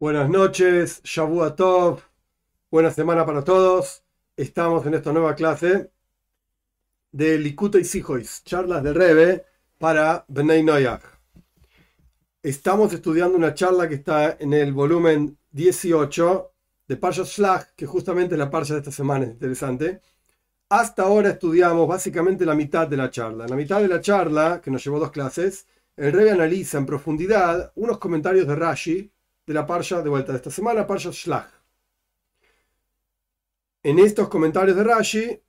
Buenas noches, Shavua Tov, buena semana para todos. Estamos en esta nueva clase de Likuta y Sijois, charlas de Rebe para Bnei Noyach. Estamos estudiando una charla que está en el volumen 18 de Parsha Shlach, que justamente es la Parsha de esta semana, es interesante. Hasta ahora estudiamos básicamente la mitad de la charla. En la mitad de la charla, que nos llevó dos clases, el Rebe analiza en profundidad unos comentarios de Rashi, de la Parsha de vuelta de esta semana, Parsha Shlach. En estos comentarios de Rashi,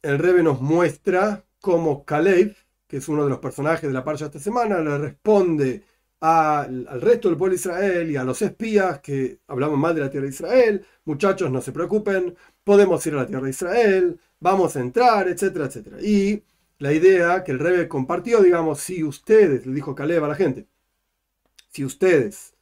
el Rebe nos muestra cómo Kalev, que es uno de los personajes de la Parsha de esta semana, le responde al resto del pueblo de Israel y a los espías que hablamos mal de la tierra de Israel, muchachos, no se preocupen, podemos ir a la tierra de Israel, vamos a entrar, etcétera, etcétera. Y la idea que el Rebe compartió, digamos, si ustedes, le dijo Caleb a la gente, si ustedes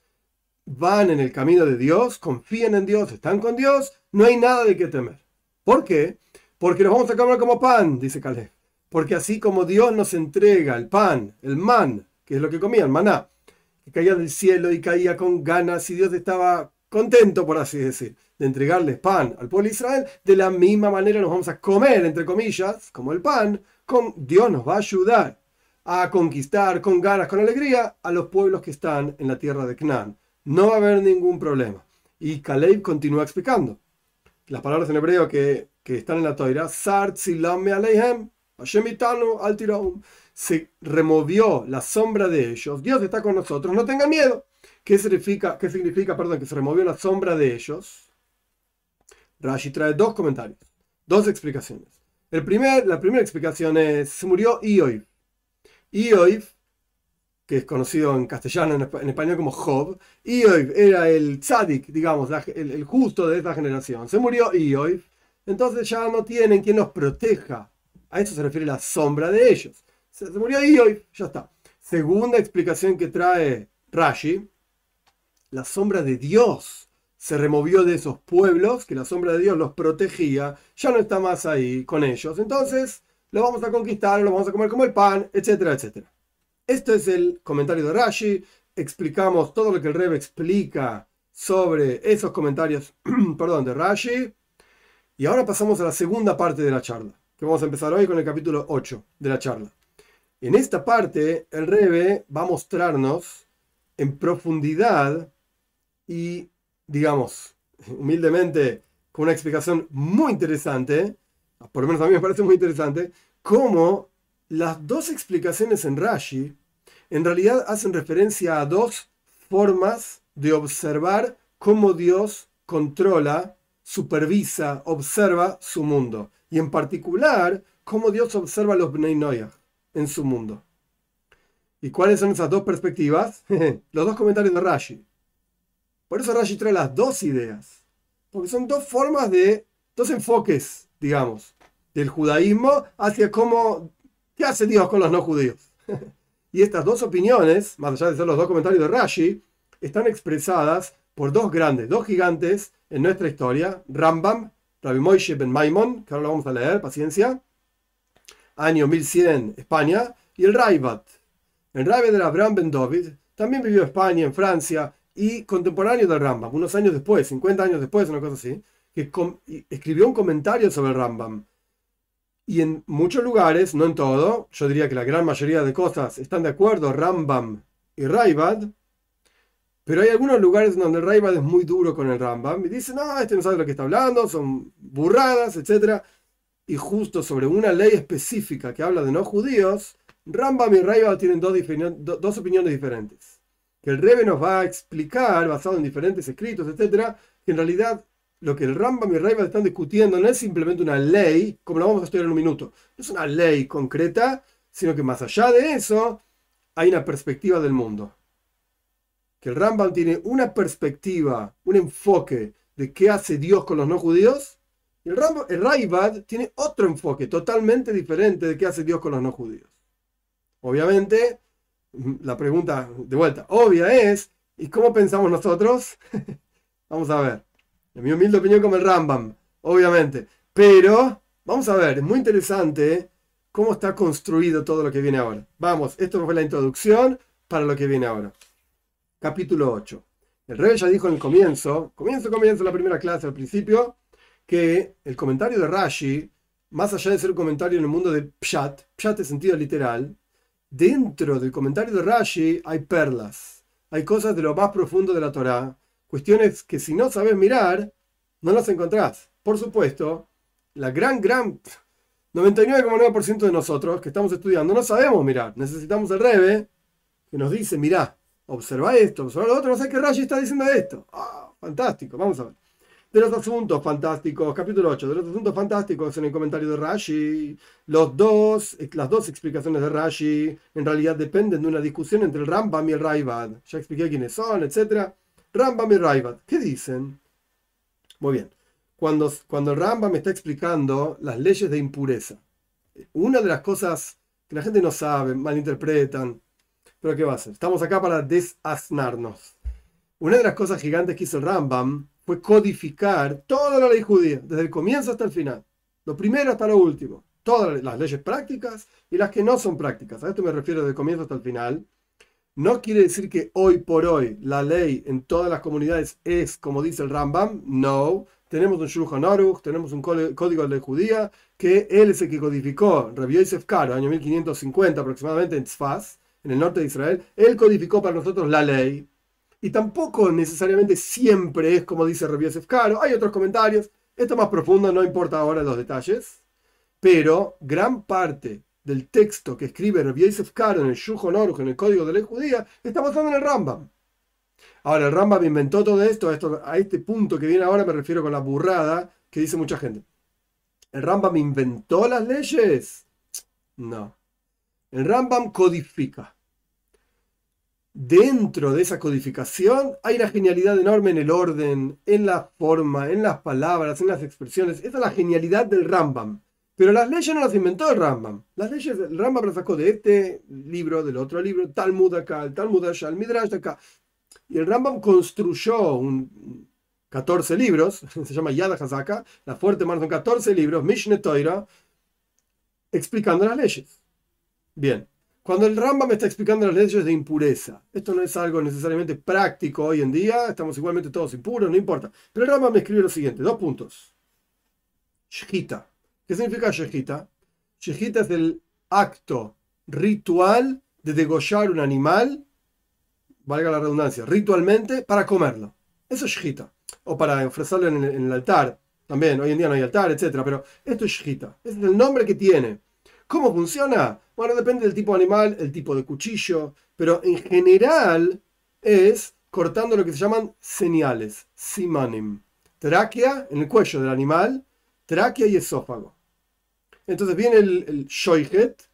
van en el camino de Dios, confían en Dios, están con Dios, no hay nada de qué temer. ¿Por qué? Porque nos vamos a comer como pan, dice Caleb. Porque así como Dios nos entrega el pan, el man, que es lo que comían, maná, que caía del cielo y caía con ganas y Dios estaba contento, por así decir, de entregarles pan al pueblo de Israel, de la misma manera nos vamos a comer, entre comillas, como el pan, con Dios nos va a ayudar a conquistar con ganas, con alegría, a los pueblos que están en la tierra de Canaán no va a haber ningún problema. Y Caleb continúa explicando. Las palabras en hebreo que, están en la toira, se removió la sombra de ellos. Dios está con nosotros, no tengan miedo. ¿Qué significa, qué significa perdón, que se removió la sombra de ellos? Rashi trae dos comentarios, dos explicaciones. El primer, la primera explicación es, se murió Ioiv. Ioiv que es conocido en castellano, en, español como Job, Ioiv era el tzadik, digamos, el, justo de esta generación. Se murió Ioiv, entonces ya no tienen quien los proteja. A eso se refiere la sombra de ellos. Se, murió Ioiv, ya está. Segunda explicación que trae Rashi, la sombra de Dios se removió de esos pueblos, que la sombra de Dios los protegía, ya no está más ahí con ellos. Entonces, lo vamos a conquistar, lo vamos a comer como el pan, etcétera, etcétera. Este es el comentario de Rashi. Explicamos todo lo que el Rebbe explica sobre esos comentarios perdón, de Rashi. Y ahora pasamos a la segunda parte de la charla, que vamos a empezar hoy con el capítulo 8 de la charla. En esta parte, el Rebbe va a mostrarnos en profundidad y, digamos, humildemente, con una explicación muy interesante, por lo menos a mí me parece muy interesante, cómo las dos explicaciones en Rashi en realidad hacen referencia a dos formas de observar cómo Dios controla, supervisa, observa su mundo. Y en particular, cómo Dios observa a los Bnei Noyah en su mundo. ¿Y cuáles son esas dos perspectivas? los dos comentarios de Rashi. Por eso Rashi trae las dos ideas. Porque son dos formas de, dos enfoques, digamos, del judaísmo hacia cómo ¿Qué hace Dios con los no judíos? y estas dos opiniones, más allá de ser los dos comentarios de Rashi, están expresadas por dos grandes, dos gigantes en nuestra historia, Rambam, Rabbi Moshe ben Maimon, que ahora lo vamos a leer, paciencia, año 1100, España, y el Raibat. El Raibat de Abraham ben David también vivió en España, en Francia, y contemporáneo del Rambam, unos años después, 50 años después, una cosa así, que escribió un comentario sobre el Rambam y en muchos lugares, no en todo, yo diría que la gran mayoría de cosas están de acuerdo, Rambam y Raibad, pero hay algunos lugares donde Raibad es muy duro con el Rambam y dice, no, este no sabe lo que está hablando, son burradas, etc. Y justo sobre una ley específica que habla de no judíos, Rambam y Raibad tienen dos, dos opiniones diferentes. Que el Rebe nos va a explicar, basado en diferentes escritos, etc., que en realidad lo que el Rambam y el Raiva están discutiendo no es simplemente una ley, como lo vamos a estudiar en un minuto, no es una ley concreta, sino que más allá de eso hay una perspectiva del mundo. Que el Rambam tiene una perspectiva, un enfoque de qué hace Dios con los no judíos, y el, Rambam, el tiene otro enfoque totalmente diferente de qué hace Dios con los no judíos. Obviamente, la pregunta de vuelta obvia es, ¿y cómo pensamos nosotros? Vamos a ver. En mi humilde opinión como el Rambam, obviamente. Pero, vamos a ver, es muy interesante cómo está construido todo lo que viene ahora. Vamos, esto fue la introducción para lo que viene ahora. Capítulo 8. El rey ya dijo en el comienzo, comienzo, comienzo, la primera clase, al principio, que el comentario de Rashi, más allá de ser un comentario en el mundo de Pshat, Pshat en sentido literal, dentro del comentario de Rashi hay perlas, hay cosas de lo más profundo de la Torah, cuestiones que si no sabes mirar, no las encontrás. Por supuesto, la gran, gran 99,9% de nosotros que estamos estudiando no sabemos mirar. Necesitamos el Rebe que nos dice, mirá, observa esto, observa lo otro, no sé qué Rashi está diciendo esto. Ah, fantástico, vamos a ver. De los asuntos fantásticos, capítulo 8, de los asuntos fantásticos en el comentario de Rashi, los dos, las dos explicaciones de Rashi en realidad dependen de una discusión entre el Rambam y el Raibad. Ya expliqué quiénes son, etc. Rambam y Raibad, ¿qué dicen? Muy bien. Cuando, cuando Rambam está explicando las leyes de impureza, una de las cosas que la gente no sabe, malinterpretan, pero ¿qué va a hacer? Estamos acá para desasnarnos. Una de las cosas gigantes que hizo Rambam fue codificar toda la ley judía, desde el comienzo hasta el final. Lo primero hasta lo último. Todas las leyes prácticas y las que no son prácticas. A esto me refiero desde el comienzo hasta el final. No quiere decir que hoy por hoy la ley en todas las comunidades es como dice el Rambam. No. Tenemos un Shulchan Aruch, tenemos un código de judía, que él es el que codificó, Rabbi Yosef Karo, año 1550 aproximadamente en Tzfaz, en el norte de Israel. Él codificó para nosotros la ley y tampoco necesariamente siempre es como dice Rabbi Yosef Caro. Hay otros comentarios. Esto más profundo, no importa ahora los detalles. Pero gran parte del texto que escribe Rabbi Yosef Caro en el Shulchan Aruch, en el Código de Ley Judía, está basado en el Rambam. Ahora, el Rambam inventó todo esto, esto, a este punto que viene ahora me refiero con la burrada que dice mucha gente. ¿El Rambam inventó las leyes? No. El Rambam codifica dentro de esa codificación hay una genialidad enorme en el orden, en la forma, en las palabras, en las expresiones. Esa es la genialidad del Rambam. Pero las leyes no las inventó el Rambam. Las leyes, el Rambam las sacó de este libro, del otro libro, Talmud acá, el Talmud allá, el Midrash acá. Y el Rambam construyó un 14 libros, se llama Yad HaZaka, la fuerte mano son 14 libros, Mishneh Torah, explicando las leyes. Bien, cuando el Rambam está explicando las leyes de impureza, esto no es algo necesariamente práctico hoy en día, estamos igualmente todos impuros, no importa. Pero el Rambam me escribe lo siguiente, dos puntos. Shechita. ¿Qué significa Shechita? Shechita es el acto ritual de degollar un animal, valga la redundancia, ritualmente para comerlo. Eso es Shechita. O para ofrecerlo en el, altar. También, hoy en día no hay altar, etc. Pero esto es Shechita. Ese es el nombre que tiene. ¿Cómo funciona? Bueno, depende del tipo de animal, el tipo de cuchillo, pero en general es cortando lo que se llaman señales, simanim. Tráquea en el cuello del animal, tráquea y esófago. Entonces viene el, el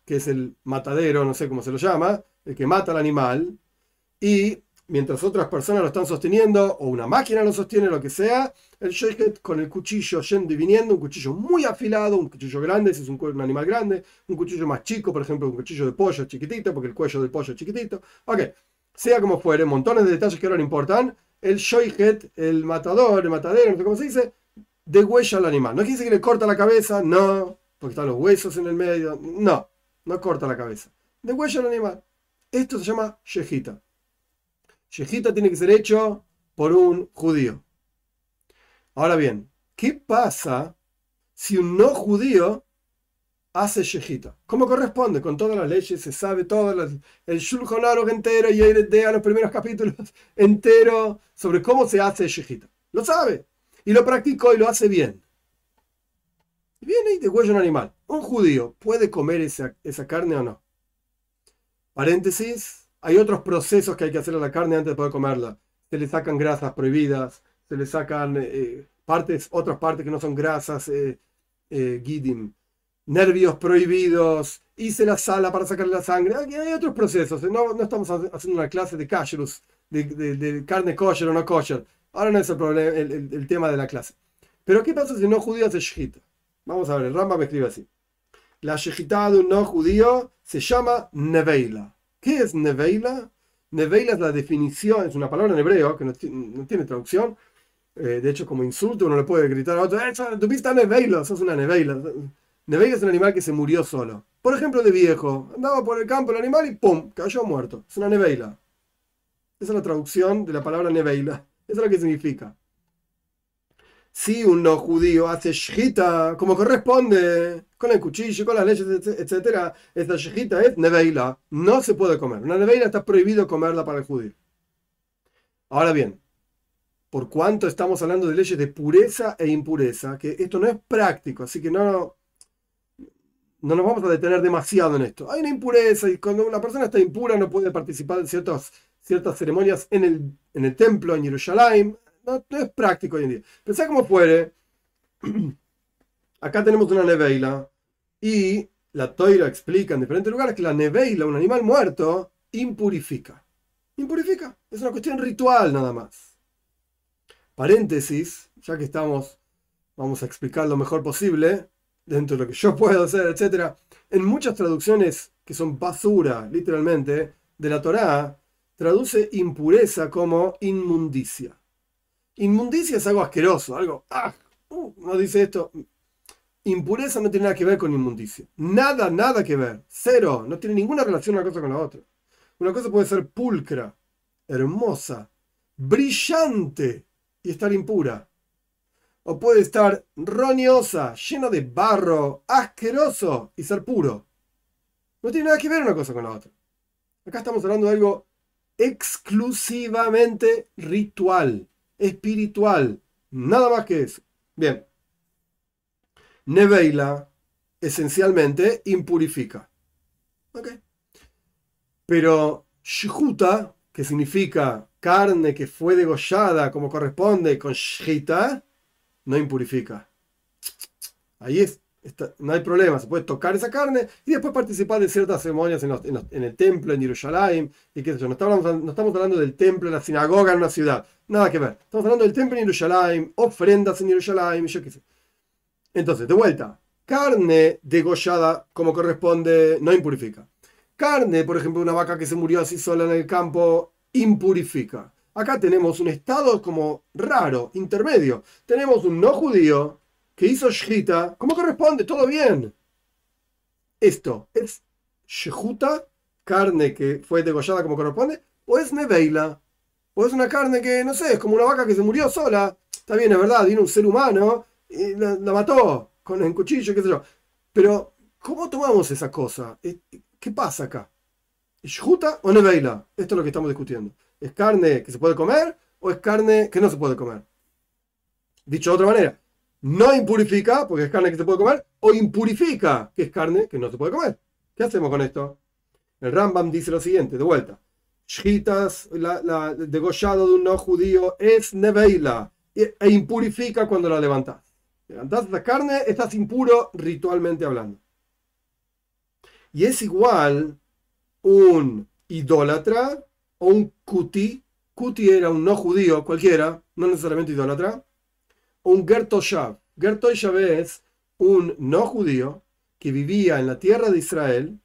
que es el matadero, no sé cómo se lo llama, el que mata al animal, y mientras otras personas lo están sosteniendo, o una máquina lo sostiene, lo que sea, el sheikhet con el cuchillo yendo y viniendo, un cuchillo muy afilado, un cuchillo grande, si es un, animal grande, un cuchillo más chico, por ejemplo, un cuchillo de pollo chiquitito, porque el cuello del pollo es chiquitito. Ok, sea como fuere, montones de detalles que ahora no importan, el shoihet, el matador, el matadero, no sé cómo se dice, degüella al animal. No quiere que le corta la cabeza, no, porque están los huesos en el medio, no, no corta la cabeza. Degüella al animal. Esto se llama shejita. Shejita tiene que ser hecho por un judío. Ahora bien, ¿qué pasa si un no judío hace Shejita? ¿Cómo corresponde? Con todas las leyes, se sabe todo, el Shulchan Aruch entero y a los primeros capítulos entero sobre cómo se hace Shejita. Lo sabe y lo practicó y lo hace bien. Viene y degüella un animal. ¿Un judío puede comer esa, esa carne o no? Paréntesis, hay otros procesos que hay que hacer a la carne antes de poder comerla. Se le sacan grasas prohibidas, se le sacan eh, partes, otras partes que no son grasas, eh, eh, gidim, nervios prohibidos, se la sala para sacarle la sangre. Hay, otros procesos. No, no, estamos haciendo una clase de kashrus, de, carne kosher o no kosher. Ahora no es el, problema, el, tema de la clase. Pero ¿qué pasa si no judío hace shechita? Vamos a ver, el Ramba me escribe así. La shechita de un no judío se llama neveila. ¿Qué es Neveila? Neveila es la definición, es una palabra en hebreo que no, tiene traducción. Eh, de hecho, como insulto uno le puede gritar a otro, ¡Eh, ¡Tu vista Neveila! Sos una Neveila. Neveila es un animal que se murió solo. Por ejemplo, de viejo. Andaba por el campo el animal y ¡pum! cayó muerto. Es una Neveila. Esa es la traducción de la palabra Neveila. Eso es lo que significa. Si un no judío hace shita como corresponde, con el cuchillo, con las leyes, etc., esta shita es neveila. No se puede comer. Una neveila está prohibido comerla para el judío. Ahora bien, por cuanto estamos hablando de leyes de pureza e impureza, que esto no es práctico, así que no, no nos vamos a detener demasiado en esto. Hay una impureza y cuando una persona está impura no puede participar en ciertas, ciertas ceremonias en el, en el templo, en Jerusalén. No, es práctico hoy en día. Pensá como fuere. Acá tenemos una neveila y la toira explica en diferentes lugares que la neveila, un animal muerto, impurifica. Impurifica. Es una cuestión ritual nada más. Paréntesis, ya que estamos, vamos a explicar lo mejor posible dentro de lo que yo puedo hacer, etc. En muchas traducciones que son basura, literalmente, de la Torá, traduce impureza como inmundicia. Inmundicia es algo asqueroso, algo... ¡Ah! Uh, no dice esto. Impureza no tiene nada que ver con inmundicia. Nada, nada que ver. Cero. No tiene ninguna relación una cosa con la otra. Una cosa puede ser pulcra, hermosa, brillante y estar impura o puede estar roñosa, lleno de barro, asqueroso y ser puro. No tiene nada que ver una cosa con la otra. Acá estamos hablando de algo exclusivamente ritual, espiritual, nada más que eso. Bien. Neveila esencialmente impurifica. Pero Shhuta, que significa carne que fue degollada como corresponde con Shita, no impurifica. Ahí es, no hay problema, se puede tocar esa carne y después participar de ciertas ceremonias en, el templo, en Jerusalén, y qué sé. No estamos, no estamos hablando del templo, de la sinagoga en una ciudad, nada que ver. Estamos hablando del templo en Jerusalén, ofrendas en Jerusalén, yo qué sé. Entonces, de vuelta, carne degollada como corresponde no impurifica. Carne, por ejemplo, una vaca que se murió así sola en el campo, impurifica. Acá tenemos un estado como raro, intermedio. Tenemos un no judío que hizo shita, ¿cómo corresponde? Todo bien. Esto es shehuta, carne que fue degollada como corresponde, o es neveila, o es una carne que, no sé, es como una vaca que se murió sola. Está bien, es verdad, vino un ser humano y la, mató con el cuchillo, qué sé yo. Pero, ¿cómo tomamos esa cosa? ¿Qué pasa acá? ¿Shhuta o neveila? Esto es lo que estamos discutiendo. ¿Es carne que se puede comer o es carne que no se puede comer? Dicho de otra manera, no impurifica, porque es carne que se puede comer, o impurifica, que es carne que no se puede comer. ¿Qué hacemos con esto? El Rambam dice lo siguiente, de vuelta. Shitas, la, degollado de un no judío es neveila e impurifica cuando la levantas. Levantas la carne, estás impuro ritualmente hablando. Y es igual un idólatra o un Kuti. Kuti era un no judío cualquiera, no necesariamente idólatra. Un Gertoshav. Gertoshav es un no judío que vivía en la tierra de Israel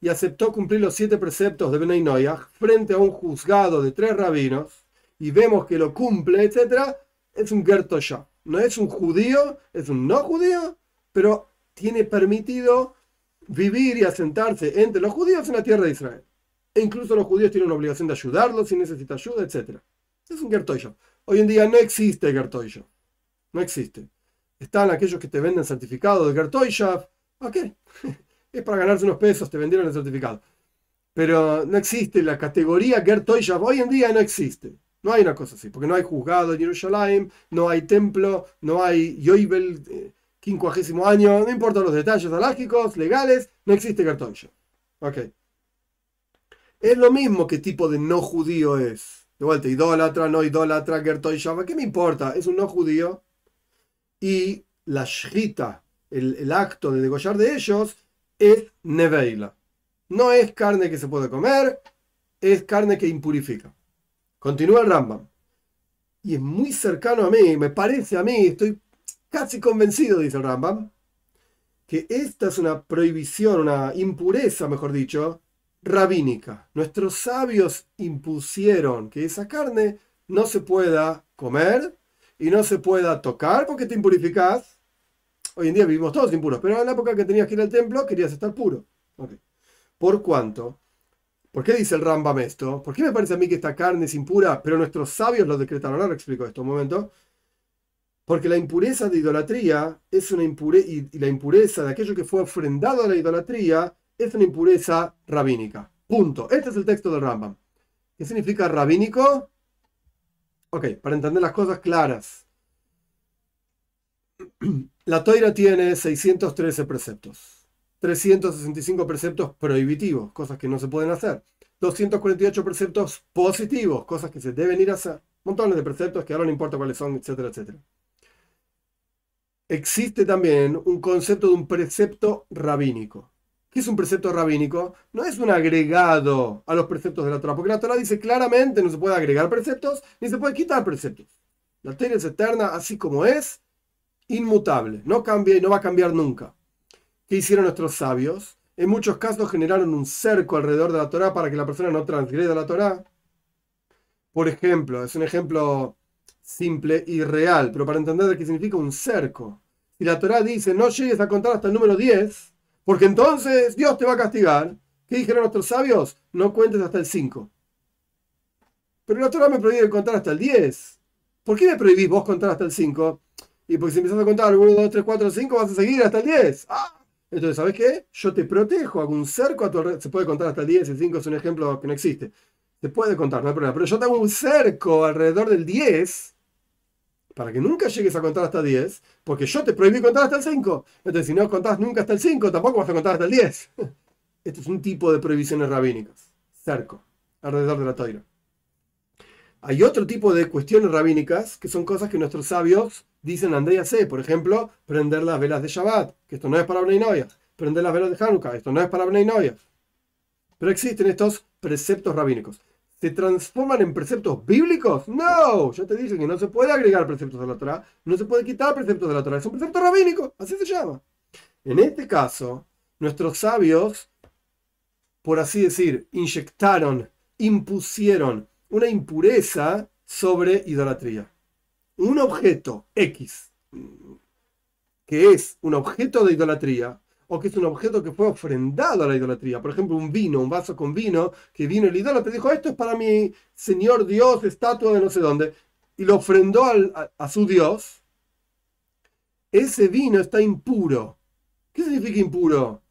y aceptó cumplir los siete preceptos de Benay Noyah frente a un juzgado de tres rabinos y vemos que lo cumple, etc. Es un Gertoshav. No es un judío, es un no judío, pero tiene permitido vivir y asentarse entre los judíos en la tierra de Israel. E incluso los judíos tienen una obligación de ayudarlos si necesita ayuda, etc. Es un Gertoyo. Hoy en día no existe Gertoyo. No existe. Están aquellos que te venden certificado de Gertoyshav. Ok, es para ganarse unos pesos, te vendieron el certificado. Pero no existe la categoría Gertoyshav. Hoy en día no existe. No hay una cosa así, porque no hay juzgado en Jerusalén, no hay templo, no hay Yoibel, eh, quincuagésimo año, no importa los detalles alágicos, legales, no existe Gertoyshav. Ok. Es lo mismo que tipo de no judío es. De vuelta, idólatra, no idólatra, Gertoy ¿qué me importa? Es un no judío. Y la shita, el, acto de degollar de ellos, es neveila. No es carne que se puede comer, es carne que impurifica. Continúa el Rambam. Y es muy cercano a mí, me parece a mí, estoy casi convencido, dice el Rambam, que esta es una prohibición, una impureza, mejor dicho, rabínica. Nuestros sabios impusieron que esa carne no se pueda comer y no se pueda tocar porque te impurificas. Hoy en día vivimos todos impuros, pero en la época que tenías que ir al templo querías estar puro. Por cuanto, ¿Por qué dice el Rambam esto? ¿Por qué me parece a mí que esta carne es impura, pero nuestros sabios lo decretaron? Ahora explico esto un momento. Porque la impureza de idolatría es una impureza, y la impureza de aquello que fue ofrendado a la idolatría es una impureza rabínica. Punto. Este es el texto del Rambam. ¿Qué significa rabínico? Ok, para entender las cosas claras. La toira tiene 613 preceptos, 365 preceptos prohibitivos, cosas que no se pueden hacer, 248 preceptos positivos, cosas que se deben ir a hacer, montones de preceptos que ahora no importa cuáles son, etcétera, etcétera. Existe también un concepto de un precepto rabínico. ¿Qué es un precepto rabínico? No es un agregado a los preceptos de la Torah, porque la Torah dice claramente no se puede agregar preceptos ni se puede quitar preceptos. La Torah es eterna así como es, inmutable, no cambia y no va a cambiar nunca. ¿Qué hicieron nuestros sabios? En muchos casos generaron un cerco alrededor de la Torah para que la persona no transgreda la Torah. Por ejemplo, es un ejemplo simple y real, pero para entender de qué significa un cerco. Si la Torah dice no llegues a contar hasta el número 10, porque entonces Dios te va a castigar. ¿Qué dijeron nuestros sabios? No cuentes hasta el 5. Pero la Torah me prohíbe contar hasta el 10. ¿Por qué me prohibís vos contar hasta el 5? Y porque si empiezas a contar 1, 2, 3, 4, 5, vas a seguir hasta el 10. ¡Ah! Entonces, ¿sabes qué? Yo te protejo, hago un cerco a tu alrededor. Se puede contar hasta el 10, el 5 es un ejemplo que no existe. Se puede contar, no hay problema. Pero yo te hago un cerco alrededor del 10 para que nunca llegues a contar hasta 10, porque yo te prohibí contar hasta el 5. Entonces, si no contás nunca hasta el 5, tampoco vas a contar hasta el 10. Esto es un tipo de prohibiciones rabínicas. Cerco, alrededor de la toira. Hay otro tipo de cuestiones rabínicas que son cosas que nuestros sabios dicen andé hace. Por ejemplo, prender las velas de Shabbat, que esto no es para Bnei Prender las velas de Hanukkah, esto no es para Bnei Pero existen estos preceptos rabínicos. ¿Se transforman en preceptos bíblicos? No, ya te dije que no se puede agregar preceptos de la Torah, no se puede quitar preceptos de la Torah, es un precepto rabínico, así se llama. En este caso, nuestros sabios, por así decir, inyectaron, impusieron una impureza sobre idolatría. Un objeto X, que es un objeto de idolatría, o que es un objeto que fue ofrendado a la idolatría. Por ejemplo, un vino, un vaso con vino, que vino el idólatra y dijo, esto es para mi Señor Dios, estatua de no sé dónde, y lo ofrendó a, su Dios. Ese vino está impuro. ¿Qué significa impuro?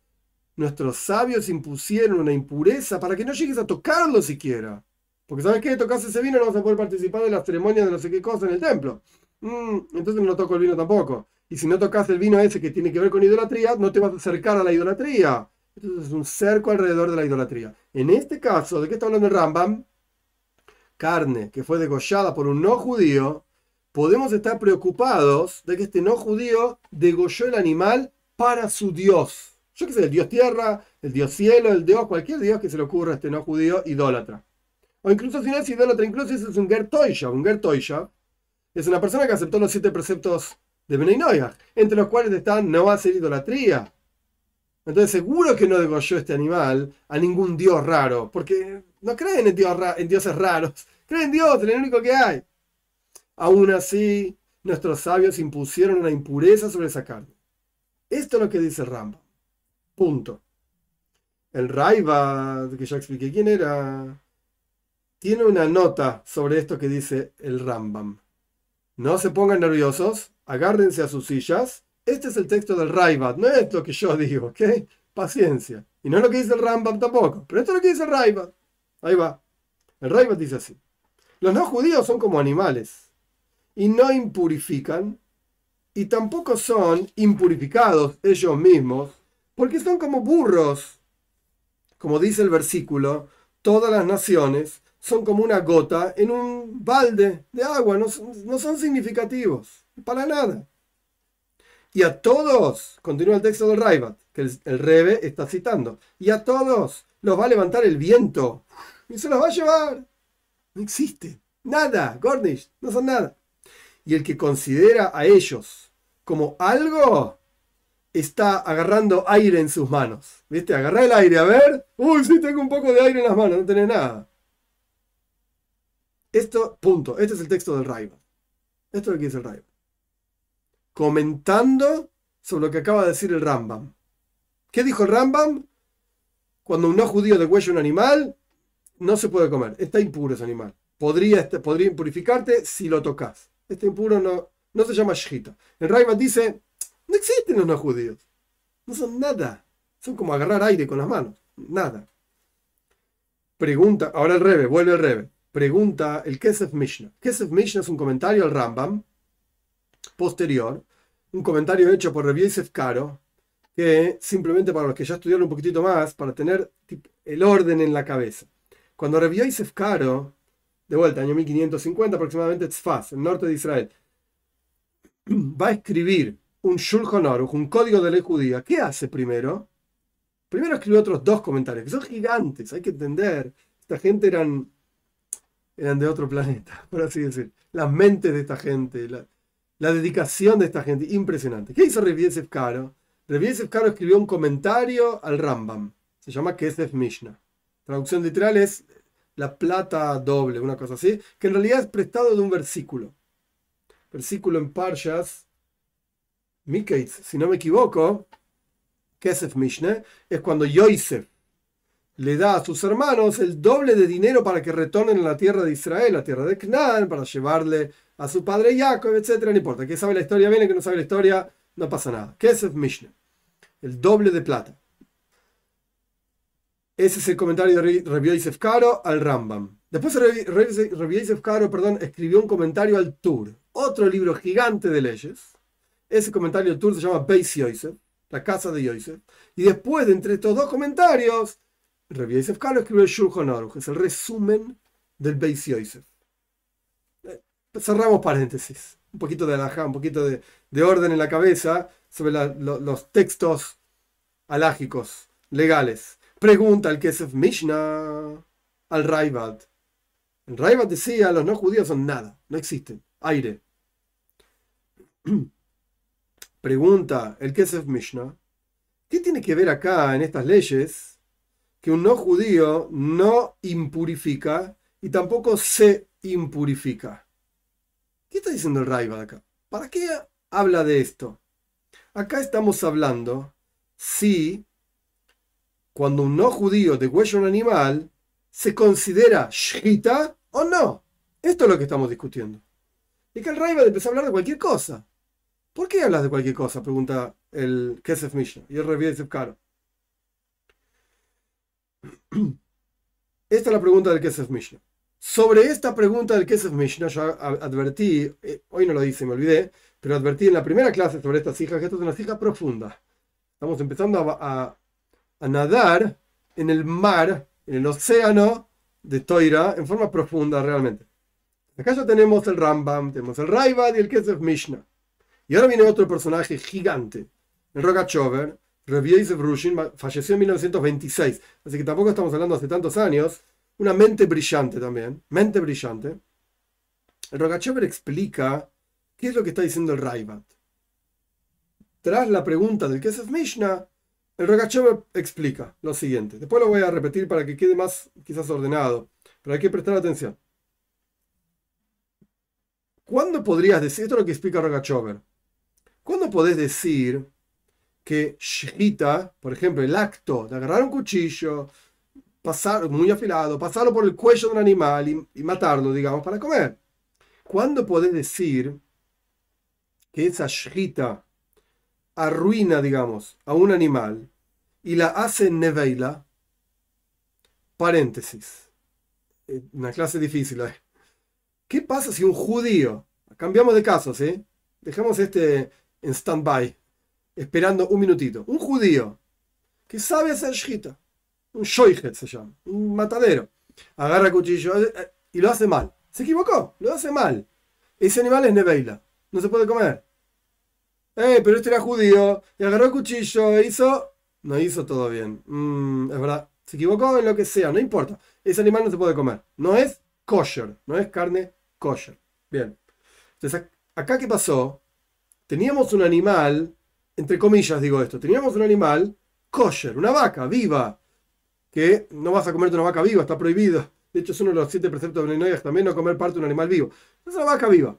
Nuestros sabios impusieron una impureza para que no llegues a tocarlo siquiera. Porque ¿sabes qué? Tocas ese vino no vas a poder participar de las ceremonias de no sé qué cosa en el templo. Mm, entonces no toco el vino tampoco. Y si no tocas el vino ese que tiene que ver con idolatría, no te vas a acercar a la idolatría. Entonces es un cerco alrededor de la idolatría. En este caso, ¿de qué está hablando el Rambam? Carne que fue degollada por un no judío, podemos estar preocupados de que este no judío degolló el animal para su Dios. Yo qué sé, el Dios tierra, el Dios cielo, el Dios, cualquier Dios que se le ocurra a este no judío idólatra. O incluso si no es idólatra, incluso si es un Gertoisha. Un Gertoisha es una persona que aceptó los siete preceptos de Benay entre los cuales están no ser idolatría. Entonces seguro que no degolló este animal a ningún dios raro, porque no creen en, en dioses raros, creen en Dios, en el único que hay. Aún así, nuestros sabios impusieron una impureza sobre esa carne. Esto es lo que dice Rambam. Punto. El Raiva, que ya expliqué quién era, tiene una nota sobre esto que dice el Rambam. No se pongan nerviosos, agárrense a sus sillas. Este es el texto del Raibat, no es lo que yo digo, ¿ok? Paciencia. Y no es lo que dice el Rambam tampoco, pero esto es lo que dice el Raibat. Ahí va. El Raibat dice así. Los no judíos son como animales y no impurifican y tampoco son impurificados ellos mismos porque son como burros. Como dice el versículo, todas las naciones son como una gota en un balde de agua, no, son significativos, para nada. Y a todos, continúa el texto del Raibat, que el, el, Rebe está citando, y a todos los va a levantar el viento y se los va a llevar. No existe, nada, Gornish, no son nada. Y el que considera a ellos como algo, está agarrando aire en sus manos. ¿Viste? Agarra el aire, a ver. Uy, sí, tengo un poco de aire en las manos, no tenés nada. Esto, punto. Este es el texto del Raiva. Esto es lo que dice el Raiva. Comentando sobre lo que acaba de decir el Rambam. ¿Qué dijo el Rambam? Cuando un no judío degüella un animal, no se puede comer, está impuro ese animal. Podría, podría impurificarte si lo tocas. Este impuro no, no se llama shita. El Raiva dice, no existen los no judíos. No son nada. Son como agarrar aire con las manos. Nada. Pregunta, ahora el Rebe, vuelve el Rebe. Pregunta el Kesef Mishnah. Kesef Mishnah es un comentario al Rambam posterior, un comentario hecho por Rabbi Yosef Caro, que simplemente para los que ya estudiaron un poquitito más, para tener el orden en la cabeza. Cuando Rabbi Yosef Caro, de vuelta, año 1550 aproximadamente, Tzfaz, el norte de Israel, va a escribir un Shulchan Aruch, un código de ley judía, ¿qué hace primero? Primero escribe otros dos comentarios, que son gigantes, hay que entender. Esta gente eran, eran de otro planeta, por así decir. Las mentes de esta gente, la, dedicación de esta gente, impresionante. ¿Qué hizo Rabbi Yosef Caro? Rabbi Yosef Caro escribió un comentario al Rambam. Se llama Kesef Mishnah. Traducción literal es la plata doble, una cosa así, que en realidad es prestado de un versículo. Versículo en Parshas Miketz, si no me equivoco, Kesef Mishnah, es cuando Yosef le da a sus hermanos el doble de dinero para que retornen a la tierra de Israel, la tierra de Canaán, para llevarle a su padre Jacob, etc. No importa, que sabe la historia bien, que no sabe la historia, no pasa nada. Kesef Mishnah, el doble de plata. Ese es el comentario de Rabbi Yosef Caro al Rambam. Después Rabbi Yosef Caro perdón, escribió un comentario al Tur, otro libro gigante de leyes. Ese comentario del Tur se llama Beis Yosef, la casa de Yosef. Y después de entre estos dos comentarios, Rabbi Yosef escribió el Shulchan Aruch, es el resumen del Beis Yosef. Eh, cerramos paréntesis. Un poquito de alajá, un poquito de, de, orden en la cabeza sobre los textos alágicos, legales. Pregunta al Kesef Mishnah al Raibad. El Raibad decía, los no judíos son nada, no existen, aire. Pregunta el Kesef Mishnah, ¿qué tiene que ver acá en estas leyes que un no judío no impurifica y tampoco se impurifica? ¿Qué está diciendo el Raibad acá? ¿Para qué habla de esto? Acá estamos hablando si cuando un no judío degüella un animal, se considera shita o no. Esto es lo que estamos discutiendo. Y que el Raiva empezó a hablar de cualquier cosa. ¿Por qué hablas de cualquier cosa? Pregunta el Kesef Mishnah y el Revi Caro. Esta es la pregunta del Kesef Mishnah. Sobre esta pregunta del Kesef Mishnah, yo advertí, eh, hoy no lo hice, me olvidé, pero advertí en la primera clase sobre estas hijas que esto es una hija profunda. Estamos empezando a a nadar en el mar, en el océano de Toira, en forma profunda realmente. Acá ya tenemos el Rambam, tenemos el Raibad y el Kesef Mishnah. Y ahora viene otro personaje gigante, el Rogachover. Yosef Rushin falleció en 1926, así que tampoco estamos hablando hace tantos años. Una mente brillante también, mente brillante. El Rogachover explica qué es lo que está diciendo el Raibad. Tras la pregunta del Kesef Mishnah, el Rogachover explica lo siguiente. Después lo voy a repetir para que quede más quizás ordenado, pero hay que prestar atención. ¿Cuándo podrías decir, esto es lo que explica Rogachover, ¿cuándo podés decir que Shita, por ejemplo, el acto de agarrar un cuchillo, pasar muy afilado, pasarlo por el cuello de un animal y, matarlo, digamos, para comer? ¿Cuándo podés decir que esa Shita arruina, digamos, a un animal y la hace neveila, paréntesis, eh, una clase difícil. ¿eh? ¿Qué pasa si un judío, cambiamos de caso, ¿sí? Dejamos este en stand-by, esperando un minutito. Un judío que sabe hacer shita, un shoichet se llama, un matadero, agarra cuchillo eh, y lo hace mal. Se equivocó, lo hace mal. Ese animal es neveila, no se puede comer eh, pero este era judío, y agarró el cuchillo e hizo, no hizo todo bien. Mm, es verdad, se equivocó en lo que sea, no importa. Ese animal no se puede comer. No es kosher, no es carne kosher. Bien. Entonces, acá qué pasó? Teníamos un animal, entre comillas digo esto, teníamos un animal kosher, una vaca viva, que no vas a comerte una vaca viva, está prohibido. De hecho, es uno de los siete preceptos de también no comer parte de un animal vivo. Es una vaca viva.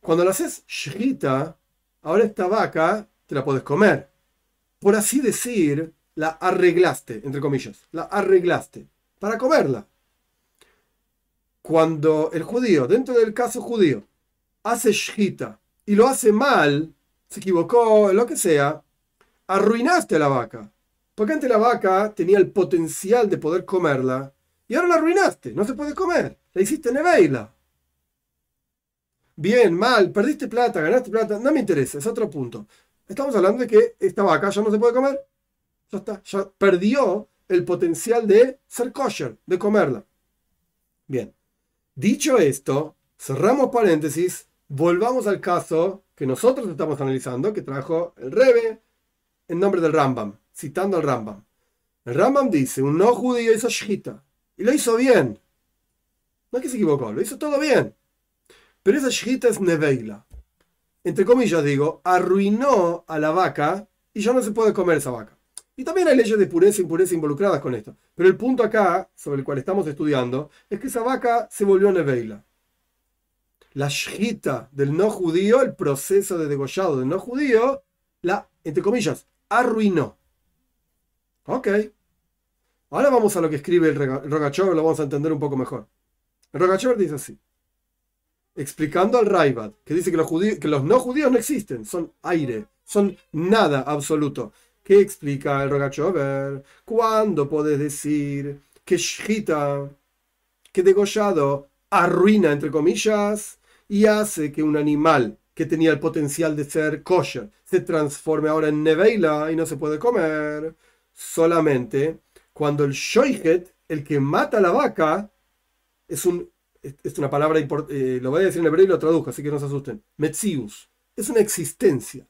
Cuando la haces shita, ahora esta vaca te la puedes comer. Por así decir, la arreglaste, entre comillas, la arreglaste para comerla. cuando el judío, dentro del caso judío, hace shita y lo hace mal, se equivocó, lo que sea, arruinaste a la vaca. Porque antes la vaca tenía el potencial de poder comerla y ahora la arruinaste, no se puede comer, la hiciste neveila. Bien, mal, perdiste plata, ganaste plata, no me interesa, es otro punto. Estamos hablando de que esta vaca ya no se puede comer. Ya está, ya perdió el potencial de ser kosher, de comerla. Bien, dicho esto, cerramos paréntesis, volvamos al caso que nosotros estamos analizando, que trajo el Rebe en nombre del Rambam, citando al Rambam. El Rambam dice, un no judío hizo shita, y lo hizo bien. No es que se equivocó, lo hizo todo bien. Pero esa shita es neveila. Entre comillas digo, arruinó a la vaca y ya no se puede comer esa vaca. Y también hay leyes de pureza e impureza involucradas con esto. Pero el punto acá, sobre el cual estamos estudiando, es que esa vaca se volvió neveila. La shita del no judío, el proceso de degollado del no judío, la, entre comillas, arruinó. Ok. Ahora vamos a lo que escribe el Rogachover, lo vamos a entender un poco mejor. El Rogachover dice así, explicando al Raibat, que dice que los, que los no judíos no existen, son aire, son nada absoluto. ¿Qué explica el Rogachover? ¿Cuándo puedes decir que Shita, que degollado, arruina, entre comillas, y hace que un animal que tenía el potencial de ser kosher se transforme ahora en neveila y no se puede comer? Solamente cuando el shoichet, el que mata a la vaca, es, un, es una palabra, eh, lo voy a decir en hebreo y lo traduzco, así que no se asusten. Metzius, es una existencia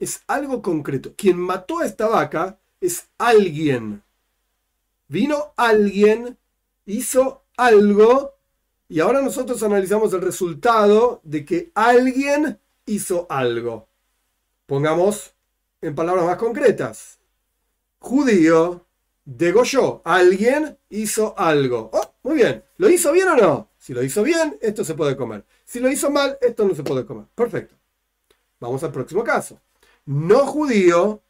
es algo concreto. Quien mató a esta vaca es alguien. Vino alguien, hizo algo y ahora nosotros analizamos el resultado de que alguien hizo algo. Pongamos en palabras más concretas. Judío degolló. Alguien hizo algo. Oh, muy bien. ¿Lo hizo bien o no? Si lo hizo bien, esto se puede comer. Si lo hizo mal, esto no se puede comer. Perfecto. Vamos al próximo caso no judío,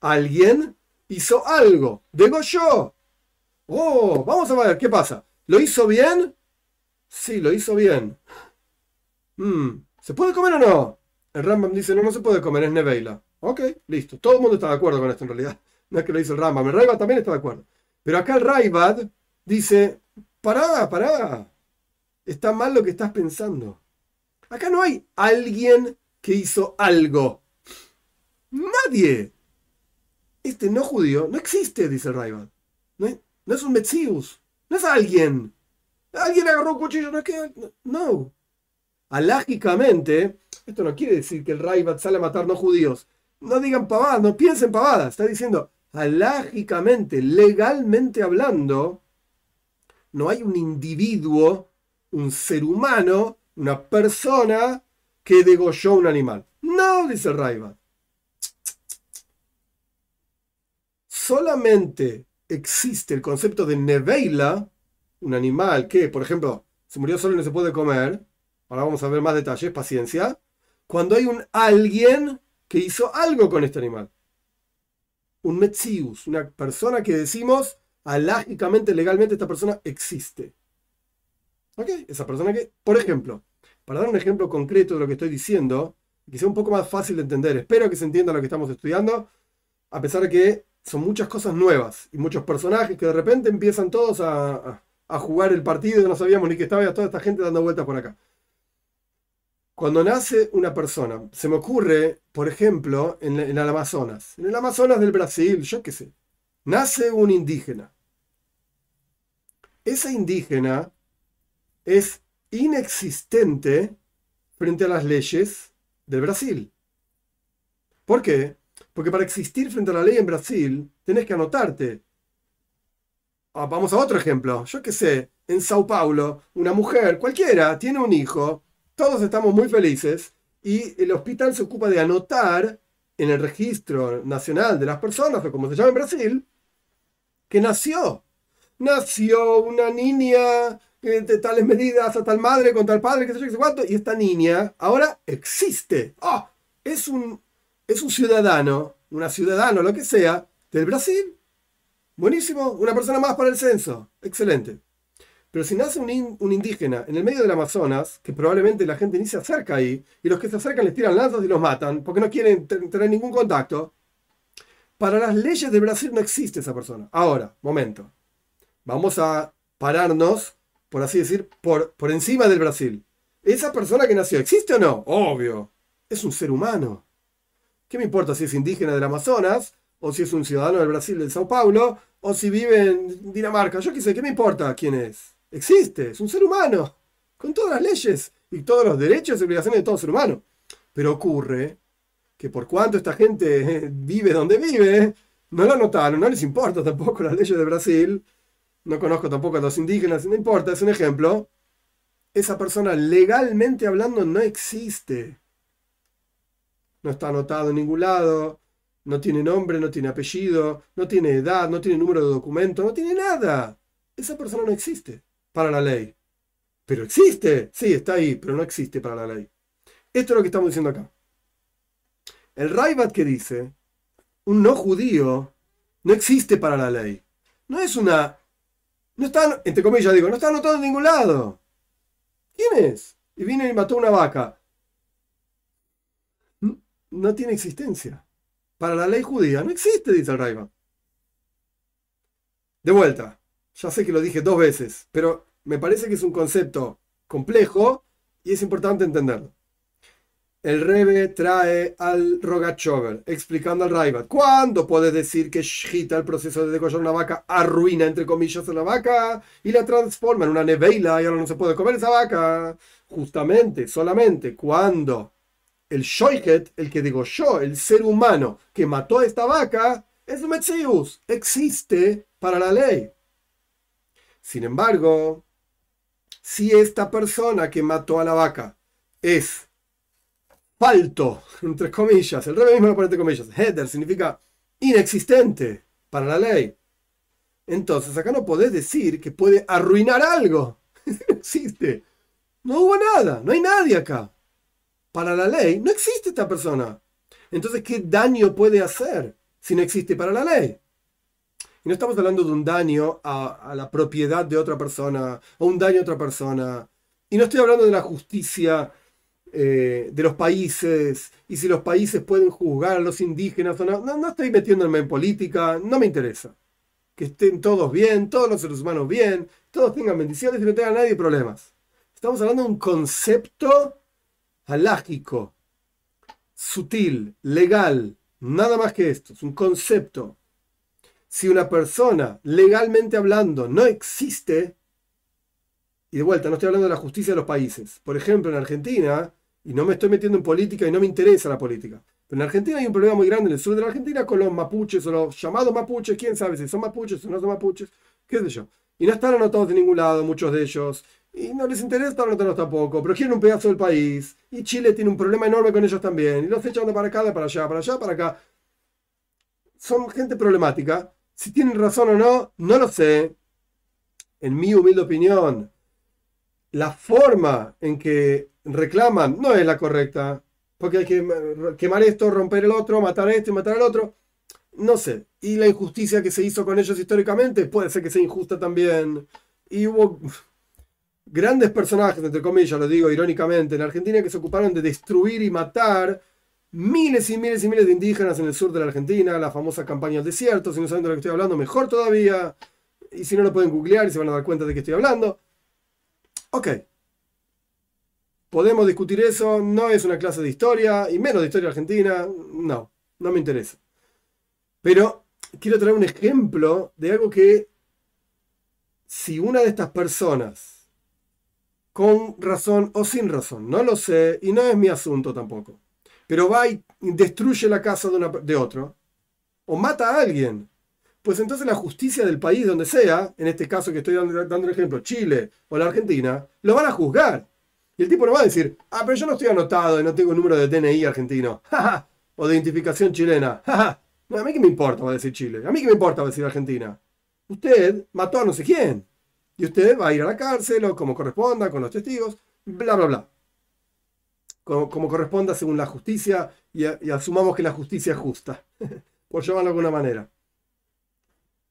alguien hizo algo, yo. Oh, vamos a ver, ¿qué pasa? ¿Lo hizo bien? Sí, lo hizo bien. Hmm, ¿Se puede comer o no? El Rambam dice, no, no se puede comer, es Neveila. Ok, listo. Todo el mundo está de acuerdo con esto en realidad. No es que lo hizo el Rambam, el Raibad también está de acuerdo. Pero acá el Raibad dice, pará, pará. Está mal lo que estás pensando. Acá no hay alguien que hizo algo. Nadie. Este no judío no existe, dice Raivan. No, no es un Metzius. No es alguien. Alguien agarró un cuchillo. No es que. No. Alágicamente, esto no quiere decir que el Raivat sale a matar no judíos. No digan pavadas, no piensen pavadas. Está diciendo, alágicamente, legalmente hablando, no hay un individuo, un ser humano, una persona que degolló un animal. No, dice el Raivat. solamente existe el concepto de neveila, un animal que, por ejemplo, se murió solo y no se puede comer, ahora vamos a ver más detalles, paciencia, cuando hay un alguien que hizo algo con este animal. Un metzius, una persona que decimos, alágicamente, legalmente, esta persona existe. ¿Ok? Esa persona que, por ejemplo, para dar un ejemplo concreto de lo que estoy diciendo, que sea un poco más fácil de entender, espero que se entienda lo que estamos estudiando, a pesar de que son muchas cosas nuevas y muchos personajes que de repente empiezan todos a, jugar el partido no sabíamos ni que estaba toda esta gente dando vueltas por acá. Cuando nace una persona, se me ocurre, por ejemplo, en, el Amazonas, en el Amazonas del Brasil, yo qué sé, nace un indígena. Ese indígena es inexistente frente a las leyes del Brasil. ¿Por qué? Porque para existir frente a la ley en Brasil, tenés que anotarte. Ah, vamos a otro ejemplo. Yo qué sé, en Sao Paulo, una mujer, cualquiera, tiene un hijo, todos estamos muy felices, y el hospital se ocupa de anotar en el registro nacional de las personas, o como se llama en Brasil, que nació. Nació una niña de tales medidas a tal madre con tal padre, que sé yo, qué sé cuánto, y esta niña ahora existe. ¡Oh! Es un es un ciudadano, una ciudadano, lo que sea, del Brasil. Buenísimo, una persona más para el censo. Excelente. Pero si nace un, indígena en el medio del Amazonas, que probablemente la gente ni se acerca ahí, y los que se acercan les tiran lanzas y los matan, porque no quieren tener ningún contacto, para las leyes de Brasil no existe esa persona. Ahora, momento. Vamos a pararnos, por así decir, por, por encima del Brasil. ¿Esa persona que nació existe o no? Obvio. Es un ser humano. ¿Qué me importa si es indígena del Amazonas, o si es un ciudadano del Brasil, del Sao Paulo, o si vive en Dinamarca? Yo qué sé, ¿qué me importa quién es? Existe, es un ser humano, con todas las leyes y todos los derechos y obligaciones de todo ser humano. Pero ocurre que por cuanto esta gente vive donde vive, no lo notaron, no les importa tampoco las leyes de Brasil, no conozco tampoco a los indígenas, no importa, es un ejemplo. Esa persona legalmente hablando no existe. No está anotado en ningún lado, no tiene nombre, no tiene apellido, no tiene edad, no tiene número de documento, no tiene nada. Esa persona no existe para la ley. Pero existe, sí, está ahí, pero no existe para la ley. Esto es lo que estamos diciendo acá. El Raibat que dice, un no judío no existe para la ley. No es una... No está, entre comillas digo, no está anotado en ningún lado. ¿Quién es? Y viene y mató una vaca. No tiene existencia. Para la ley judía no existe, dice el Raibat. De vuelta, ya sé que lo dije dos veces, pero me parece que es un concepto complejo y es importante entenderlo el Rebe trae al Rogachover, explicando al Raibat, ¿cuándo puede decir que Shita, el proceso de degollar una vaca, arruina, entre comillas, a la vaca y la transforma en una neveila y ahora no se puede comer esa vaca? Justamente, solamente cuando el Shoichet, el que degolló, el ser humano que mató a esta vaca, es Metzius, existe para la ley. Sin embargo, si esta persona que mató a la vaca es falto, entre comillas, el rebe mismo lo pone entre comillas, header significa inexistente para la ley. Entonces acá no podés decir que puede arruinar algo. existe. No hubo nada, no hay nadie acá. Para la ley no existe esta persona. Entonces, ¿qué daño puede hacer si no existe para la ley? Y no estamos hablando de un daño a, la propiedad de otra persona o un daño a otra persona. Y no estoy hablando de la justicia eh, de los países y si los países pueden juzgar a los indígenas o no. no. estoy metiéndome en política, no me interesa. Que estén todos bien, todos los seres humanos bien, todos tengan bendiciones y no tengan nadie problemas. Estamos hablando de un concepto alágico, sutil, legal, nada más que esto, es un concepto. Si una persona, legalmente hablando, no existe, y de vuelta, no estoy hablando de la justicia de los países. Por ejemplo, en Argentina, y no me estoy metiendo en política y no me interesa la política. Pero en Argentina hay un problema muy grande en el sur de la Argentina con los mapuches o los llamados mapuches, quién sabe si son mapuches o no son mapuches, qué sé yo. Y no están anotados de ningún lado, muchos de ellos. Y no les interesa anotados tampoco, pero quieren un pedazo del país. Y Chile tiene un problema enorme con ellos también. Y los echan de para acá, de para allá, para allá, para acá. Son gente problemática. Si tienen razón o no, no lo sé. En mi humilde opinión, la forma en que reclaman no es la correcta, porque hay que quemar esto, romper el otro, matar a este, matar al otro. No sé. Y la injusticia que se hizo con ellos históricamente puede ser que sea injusta también. Y hubo grandes personajes, entre comillas, lo digo irónicamente, en Argentina que se ocuparon de destruir y matar miles y miles y miles de indígenas en el sur de la Argentina, la famosa campaña del desierto. Si no saben de lo que estoy hablando, mejor todavía. Y si no lo pueden googlear y se van a dar cuenta de que estoy hablando. Ok. Podemos discutir eso, no es una clase de historia, y menos de historia argentina, no, no me interesa. Pero quiero traer un ejemplo de algo que si una de estas personas, con razón o sin razón, no lo sé, y no es mi asunto tampoco, pero va y destruye la casa de, de otro, o mata a alguien, pues entonces la justicia del país donde sea, en este caso que estoy dando, el ejemplo, Chile o la Argentina, lo van a juzgar. Y el tipo no va a decir, ah, pero yo no estoy anotado y no tengo número de DNI argentino, o de identificación chilena, No, a mí qué me importa, va a decir Chile, a mí qué me importa, va a decir Argentina. Usted mató a no sé quién, y usted va a ir a la cárcel o como corresponda, con los testigos, bla, bla, bla. Como, corresponda según la justicia, y, y asumamos que la justicia es justa, por llamarlo de alguna manera.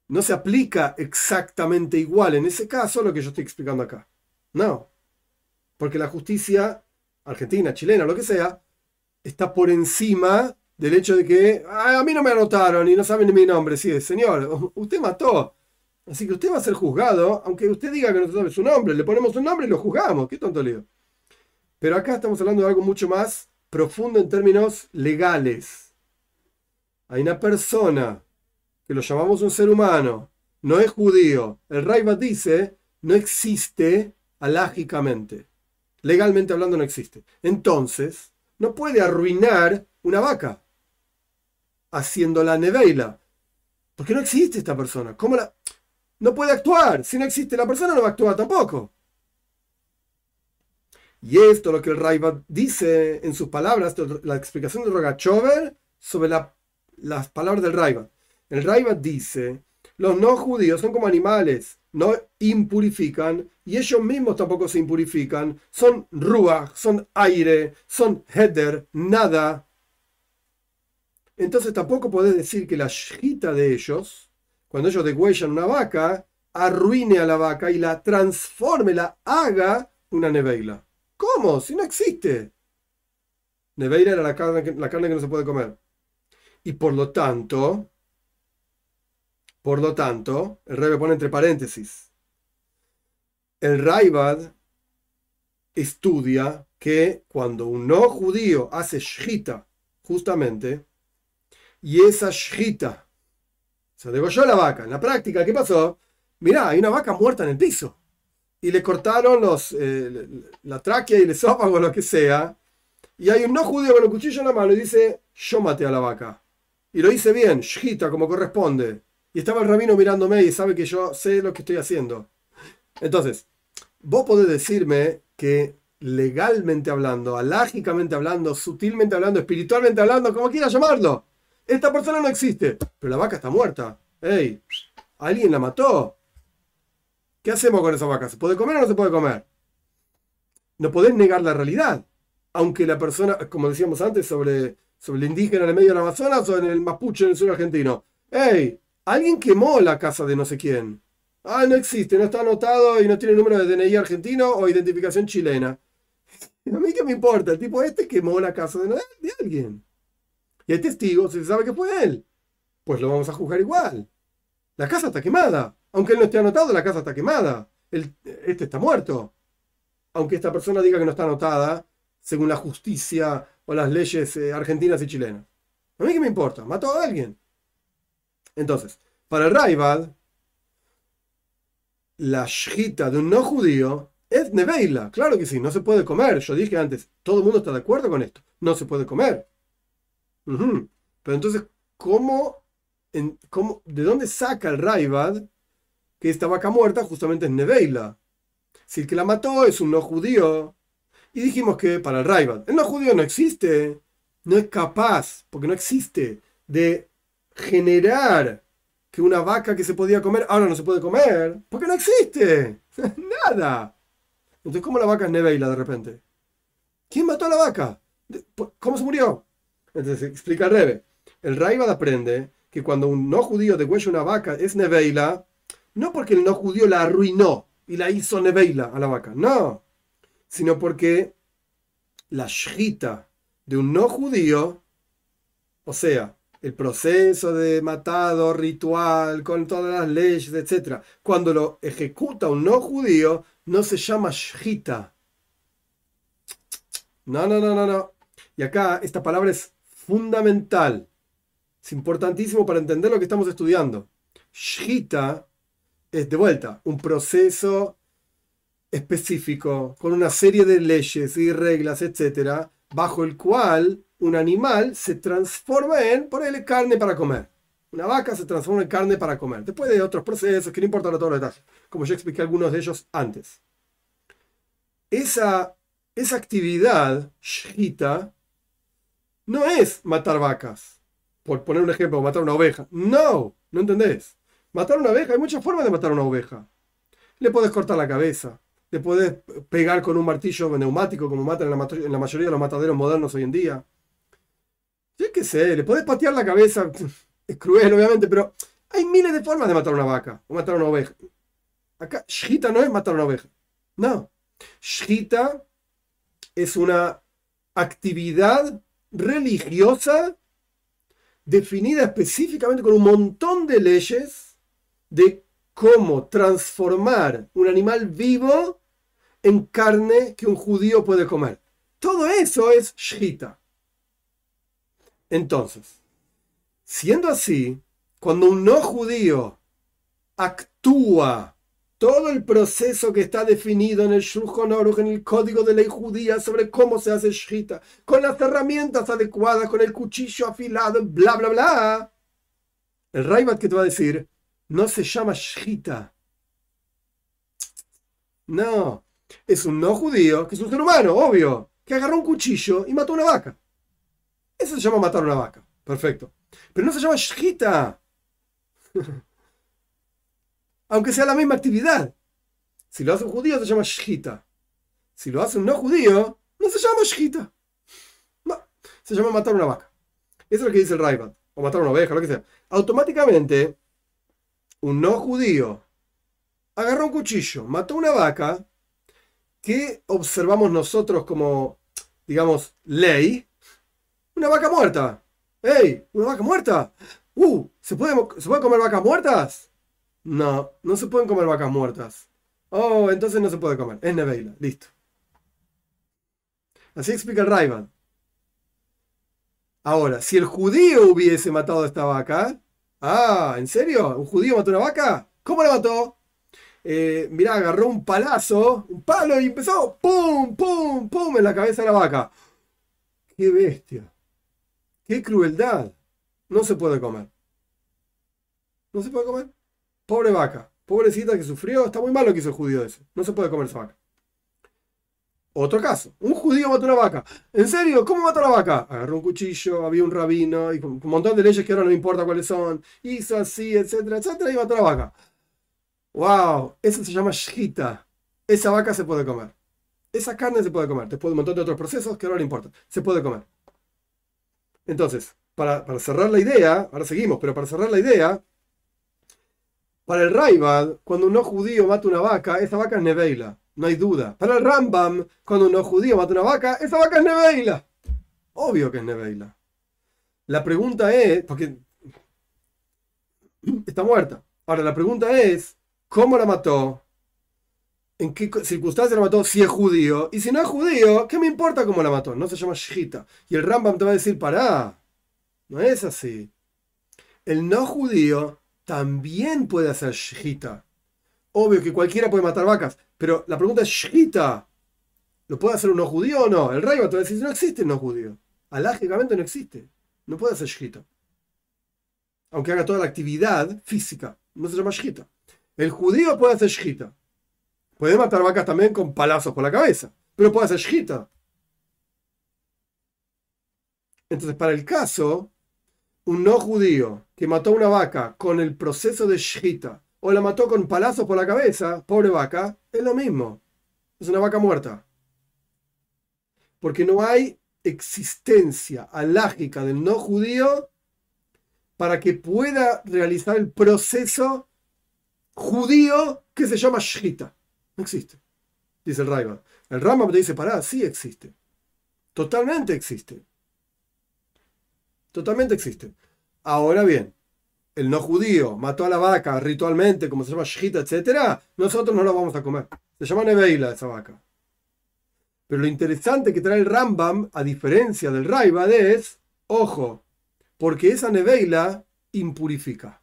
no se aplica exactamente igual en ese caso lo que yo estoy explicando acá. No. Porque la justicia argentina, chilena, lo que sea, está por encima del hecho de que a mí no me anotaron y no saben ni mi nombre. Sí, señor, usted mató. Así que usted va a ser juzgado, aunque usted diga que no sabe su nombre. Le ponemos un nombre y lo juzgamos. Qué tonto lío. Pero acá estamos hablando de algo mucho más profundo en términos legales. Hay una persona que lo llamamos un ser humano, no es judío. El Raibat dice, no existe alágicamente. Legalmente hablando no existe. Entonces, no puede arruinar una vaca haciendo la neveila. Porque no existe esta persona. ¿Cómo la.? No puede actuar. Si no existe la persona, no va a actuar tampoco. Y esto lo que el Raibat dice en sus palabras, la explicación de Rogachover sobre las palabras del Raibat. El Raibat dice: los no judíos son como animales, no impurifican y ellos mismos tampoco se impurifican. Son ruach, son aire, son heder, nada. Entonces tampoco podés decir que la shita de ellos, cuando ellos degüellan una vaca, arruine a la vaca y la transforme, la haga una neveila. ¿Cómo? Si no existe. Neveila era la carne, la carne que no se puede comer. Y por lo tanto, por lo tanto, el Rebbe pone entre paréntesis, el Raibad estudia que cuando un no judío hace shita, justamente, y esa shita, se degolló la vaca, en la práctica, ¿qué pasó? Mirá, hay una vaca muerta en el piso. Y le cortaron los, eh, la tráquea y el esófago, lo que sea. Y hay un no judío con el cuchillo en la mano y dice, yo maté a la vaca. Y lo hice bien, shita, como corresponde. Y estaba el rabino mirándome y sabe que yo sé lo que estoy haciendo. Entonces, vos podés decirme que legalmente hablando, alágicamente hablando, sutilmente hablando, espiritualmente hablando, como quieras llamarlo, esta persona no existe, pero la vaca está muerta. ¡Ey! ¿Alguien la mató? ¿Qué hacemos con esa vaca? ¿Se puede comer o no se puede comer? No podés negar la realidad. Aunque la persona, como decíamos antes, sobre, sobre el indígena en el medio del Amazonas o en el mapuche en el sur argentino. ¡Ey! Alguien quemó la casa de no sé quién. Ah, no existe, no está anotado y no tiene número de DNI argentino o identificación chilena. A mí qué me importa, el tipo este quemó la casa de, de alguien. Y hay testigos, se sabe que fue él. Pues lo vamos a juzgar igual. La casa está quemada. Aunque él no esté anotado, la casa está quemada. este está muerto. Aunque esta persona diga que no está anotada, según la justicia o las leyes eh, argentinas y chilenas. A mí qué me importa, mató a alguien. Entonces, para el Raibad, la shita de un no judío es neveila. Claro que sí, no se puede comer. Yo dije antes, todo el mundo está de acuerdo con esto. No se puede comer. Pero entonces, ¿cómo, en, cómo, ¿de dónde saca el Raibad que esta vaca muerta justamente es neveila? Si el que la mató es un no judío. Y dijimos que para el Raibad, el no judío no existe. No es capaz, porque no existe, de generar que una vaca que se podía comer ahora no se puede comer, porque no existe. Nada. Entonces, ¿cómo la vaca es neveila de repente? ¿Quién mató a la vaca? ¿Cómo se murió? Entonces, explica Rebe. El Raibad aprende que cuando un no judío degüella una vaca es neveila, no porque el no judío la arruinó y la hizo neveila a la vaca, no, sino porque la shita de un no judío, o sea, el proceso de matado ritual con todas las leyes, etc. Cuando lo ejecuta un no judío, no se llama shita. No, no, no, no, no. Y acá esta palabra es fundamental. Es importantísimo para entender lo que estamos estudiando. Shita es de vuelta un proceso específico con una serie de leyes y reglas, etc., bajo el cual un animal se transforma en, ponerle carne para comer. Una vaca se transforma en carne para comer. Después de otros procesos que no importan todos los detalles, como ya expliqué algunos de ellos antes. Esa, esa actividad, shita, no es matar vacas. Por poner un ejemplo, matar una oveja. No, no entendés. Matar una oveja, hay muchas formas de matar una oveja. Le puedes cortar la cabeza, le puedes pegar con un martillo neumático como matan en la mayoría de los mataderos modernos hoy en día yo qué sé, le podés patear la cabeza, es cruel obviamente, pero Hay miles de formas de matar una vaca o matar una oveja. Acá, shita no es matar una oveja. No. Shita es una actividad religiosa definida específicamente con un montón de leyes de cómo transformar un animal vivo en carne que un judío puede comer. Todo eso es shita. Entonces, siendo así, cuando un no judío actúa todo el proceso que está definido en el Shulchan Aruch, en el código de ley judía sobre cómo se hace shita, con las herramientas adecuadas, con el cuchillo afilado, bla, bla, bla. El Raibat que te va a decir, no se llama shita. No, es un no judío, que es un ser humano, obvio, que agarró un cuchillo y mató una vaca. Eso se llama matar una vaca. Perfecto. Pero no se llama shita. aunque sea la misma actividad. Si lo hace un judío se llama shita. Si lo hace un no judío, no se llama. No, se llama matar una vaca. Eso es lo que dice el Raibat. O matar una oveja, lo que sea. Automáticamente, un no judío agarró un cuchillo, mató una vaca, que observamos nosotros como, digamos, ley. Una vaca muerta. ¡Ey! ¿Una vaca muerta? ¡Uh! ¿Se ¿se puede comer vacas muertas? No, no se pueden comer vacas muertas. Oh, entonces no se puede comer. Es Neveila. Listo. Así explica el Raivan. Ahora, si el judío hubiese matado a esta vaca. Ah, ¿en serio? ¿Un judío mató una vaca? ¿Cómo la mató? Eh, mirá, agarró un palazo, un palo y empezó, ¡pum, pum, pum! en la cabeza de la vaca. ¡Qué bestia! ¡Qué crueldad! No se puede comer. ¿No se puede comer? Pobre vaca, pobrecita que sufrió, está muy malo que hizo el judío ese. No se puede comer esa vaca. Otro caso, un judío mató una vaca. ¿En serio? ¿Cómo mató la vaca? Agarró un cuchillo, había un rabino y un montón de leyes que ahora no importa cuáles son. Hizo así, etcétera, etcétera, y mató la vaca. ¡Wow! Eso se llama shita. Esa vaca se puede comer. Esa carne se puede comer. Después de un montón de otros procesos que ahora no importa. Se puede comer. Entonces, para, para cerrar la idea, ahora seguimos, pero para cerrar la idea, para el Raibad, cuando un no judío mata una vaca, esa vaca es Neveila, no hay duda. Para el Rambam, cuando un no judío mata una vaca, esa vaca es Neveila. Obvio que es Neveila. La pregunta es, porque está muerta. Ahora, la pregunta es, ¿cómo la mató? ¿En qué circunstancias la mató? Si es judío. Y si no es judío, ¿qué me importa cómo la mató? No se llama Shita. Y el Rambam te va a decir, pará, no es así. El no judío también puede hacer shita. Obvio que cualquiera puede matar vacas, pero la pregunta es shita. ¿Lo puede hacer un no judío o no? El rey va a decir, no existe el no judío. Alágicamente no existe. No puede hacer shita. Aunque haga toda la actividad física. No se llama shita. El judío puede hacer shita. Puede matar vacas también con palazos por la cabeza. Pero puede hacer shita. Entonces, para el caso un no judío que mató una vaca con el proceso de shita o la mató con palazos por la cabeza, pobre vaca, es lo mismo. Es una vaca muerta. Porque no hay existencia alágica del no judío para que pueda realizar el proceso judío que se llama shita. No existe. Dice el Raiva. El Rambam te dice, pará, sí existe. Totalmente existe. Totalmente existe. Ahora bien, el no judío mató a la vaca ritualmente, como se llama shita, etc., nosotros no la vamos a comer. Se llama neveila esa vaca. Pero lo interesante que trae el Rambam, a diferencia del Raibad, es, ojo, porque esa neveila impurifica.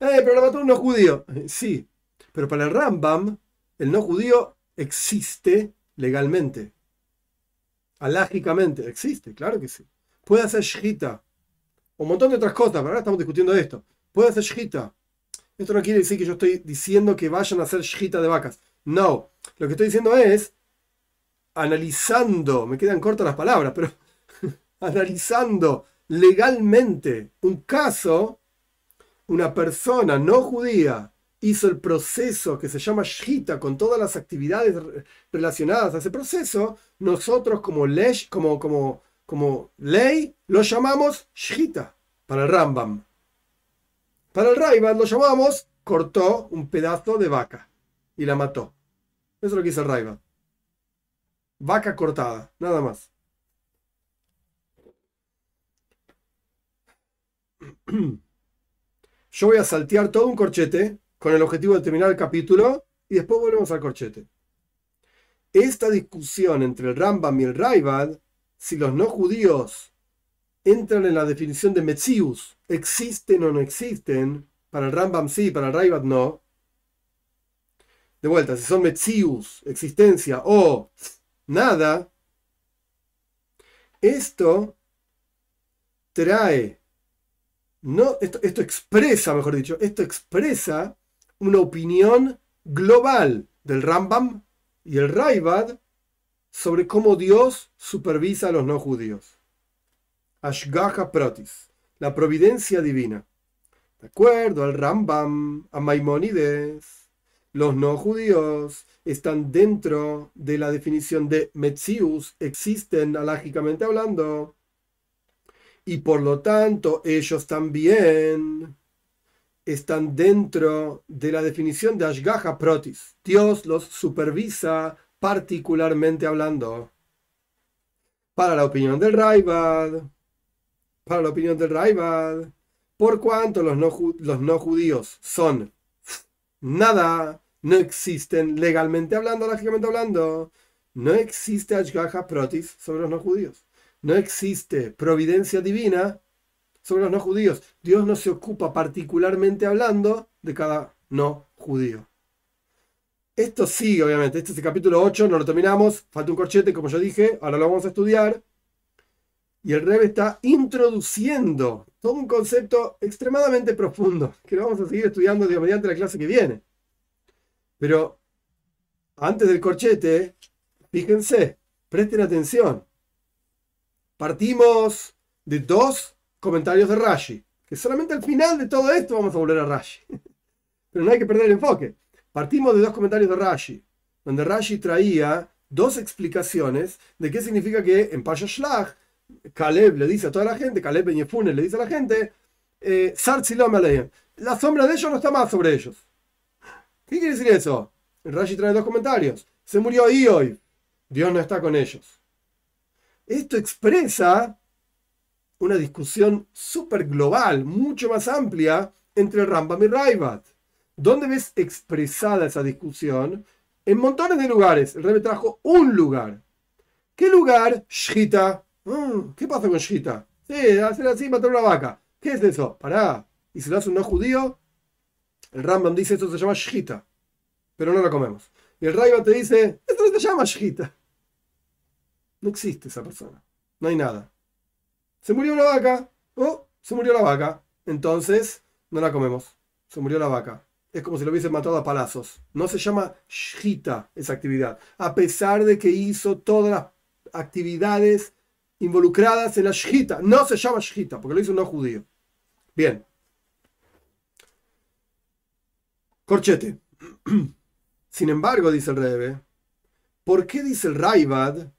Eh, pero la mató un no judío. Sí, pero para el Rambam, el no judío existe legalmente. Alágicamente, existe, claro que sí puede hacer shita. Un montón de otras cosas, pero ahora estamos discutiendo esto. Puede hacer shita. Esto no quiere decir que yo estoy diciendo que vayan a hacer shita de vacas. No. Lo que estoy diciendo es, analizando, me quedan cortas las palabras, pero analizando legalmente un caso, una persona no judía hizo el proceso que se llama shita con todas las actividades relacionadas a ese proceso, nosotros como lesh, como, como como ley, lo llamamos Shita para el Rambam. Para el Raibad lo llamamos cortó un pedazo de vaca y la mató. Eso es lo que dice el Raibad. Vaca cortada, nada más. Yo voy a saltear todo un corchete con el objetivo de terminar el capítulo y después volvemos al corchete. Esta discusión entre el Rambam y el Raibad, si los no judíos entran en la definición de Metzius, existen o no existen, para el Rambam sí, para el Raibad no. De vuelta, si son Metzius, existencia o nada, esto trae, no, esto, esto expresa, mejor dicho, esto expresa una opinión global del Rambam y el Raibad sobre cómo Dios supervisa a los no judíos. Ashgaha Protis, la providencia divina. De acuerdo al Rambam, a Maimónides, los no judíos están dentro de la definición de Metzius, existen alágicamente hablando, y por lo tanto ellos también están dentro de la definición de Ashgaha Protis. Dios los supervisa particularmente hablando. Para la opinión del Raibad, para la opinión del Raibad, por cuanto los no, judíos son nada, no existen legalmente hablando, lógicamente hablando, no existe Ashgaha Protis sobre los no judíos. No existe providencia divina sobre los no judíos. Dios no se ocupa particularmente hablando de cada no judío. Esto sí, obviamente, este es el capítulo 8, no lo terminamos, falta un corchete, como yo dije, ahora lo vamos a estudiar. Y el Rebbe está introduciendo todo un concepto extremadamente profundo, que lo vamos a seguir estudiando mediante la clase que viene. Pero antes del corchete, fíjense, presten atención. Partimos de dos comentarios de Rashi, que solamente al final de todo esto vamos a volver a Rashi. Pero no hay que perder el enfoque. Partimos de dos comentarios de Rashi, donde Rashi traía dos explicaciones de qué significa que en Pasha Shlach, Caleb le dice a toda la gente, Caleb Ben Yefune le dice a la gente, eh, la sombra de ellos no está más sobre ellos. ¿Qué quiere decir eso? Rashi trae dos comentarios. Se murió hoy Dios no está con ellos. Esto expresa una discusión súper global, mucho más amplia entre Rambam y Raibat. ¿Dónde ves expresada esa discusión? En montones de lugares. El rey me trajo un lugar. ¿Qué lugar? Shita. Mm, ¿Qué pasa con Shita? Sí, hacer así, matar una vaca. ¿Qué es eso? Pará. ¿Y si lo hace un no judío? El Rambam dice esto se llama Shita. Pero no lo comemos. Y el Raibat te dice, esto no se llama Shita. No existe esa persona. No hay nada. Se murió una vaca. Oh, se murió la vaca. Entonces, no la comemos. Se murió la vaca. Es como si lo hubiesen matado a palazos. No se llama shita esa actividad. A pesar de que hizo todas las actividades involucradas en la shita. No se llama shita porque lo hizo un no judío. Bien. Corchete. Sin embargo, dice el Rebe, ¿por qué dice el Raibad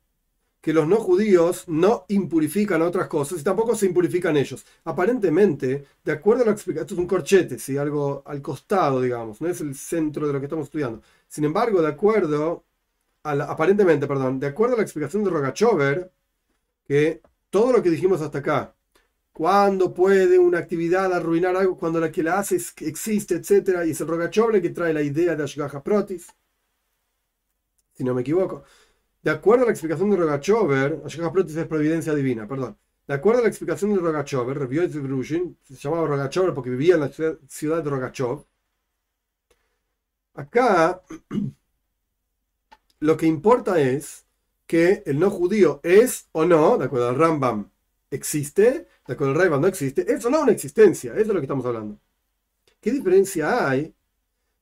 que los no judíos no impurifican otras cosas y tampoco se impurifican ellos. Aparentemente, de acuerdo a la explicación, esto es un corchete, ¿sí? algo al costado, digamos, no es el centro de lo que estamos estudiando. Sin embargo, de acuerdo a la, aparentemente, perdón, de acuerdo a la explicación de Rogachover, que todo lo que dijimos hasta acá, cuando puede una actividad arruinar algo, cuando la que la hace existe, etc. Y es el Rogachover que trae la idea de Ashgaha Protis, si no me equivoco. De acuerdo a la explicación de Rogachover, es providencia divina, perdón. De acuerdo a la explicación de Rogachover, se llamaba Rogachover porque vivía en la ciudad de Rogachov. Acá lo que importa es que el no judío es o no, de acuerdo al Rambam, existe, de acuerdo al Rambam no existe, es o no una existencia, eso es lo que estamos hablando. ¿Qué diferencia hay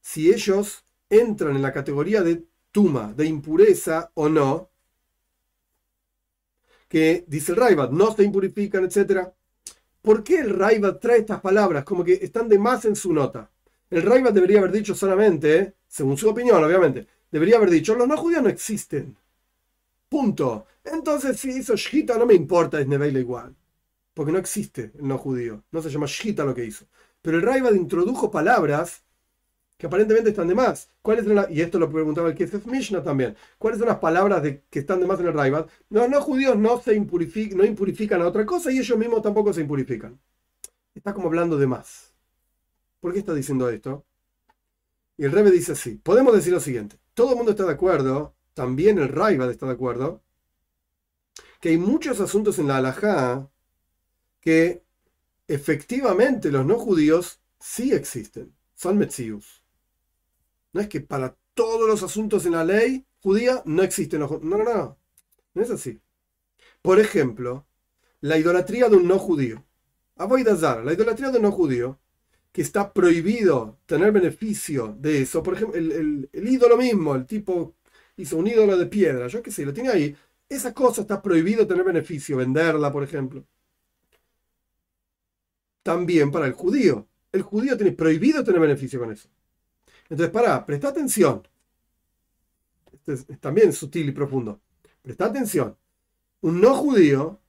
si ellos entran en la categoría de tuma, de impureza o no, que dice el Raibat, no se impurifican, etc. ¿Por qué el Raibat trae estas palabras como que están de más en su nota? El Raibat debería haber dicho solamente, según su opinión, obviamente, debería haber dicho, los no judíos no existen. Punto. Entonces, si hizo Shita, no me importa, es Neveila igual. Porque no existe el no judío. No se llama Shita lo que hizo. pero el Raibad introdujo palabras que aparentemente están de más. ¿Cuáles son y esto lo preguntaba el Kesef Mishnah también. ¿Cuáles son las palabras de, que están de más en el Raibad? Los no judíos no se no impurifican a otra cosa y ellos mismos tampoco se impurifican. Está como hablando de más. ¿Por qué está diciendo esto? Y el Rebe dice así. Podemos decir lo siguiente. Todo el mundo está de acuerdo, también el Raibad está de acuerdo, que hay muchos asuntos en la halajá que efectivamente los no judíos sí existen. Son metzius. No es que para todos los asuntos en la ley judía no existen los No, no, no. No es así. Por ejemplo, la idolatría de un no judío. Avoidazar, la idolatría de un no judío, que está prohibido tener beneficio de eso. Por ejemplo, el, ídolo mismo, el tipo hizo un ídolo de piedra, yo qué sé, lo tiene ahí. Esa cosa está prohibido tener beneficio, venderla, por ejemplo. También para el judío. El judío tiene prohibido tener beneficio con eso. Entonces, para, presta atención. Esto es, también sutil y profundo. Presta atención. Un no judío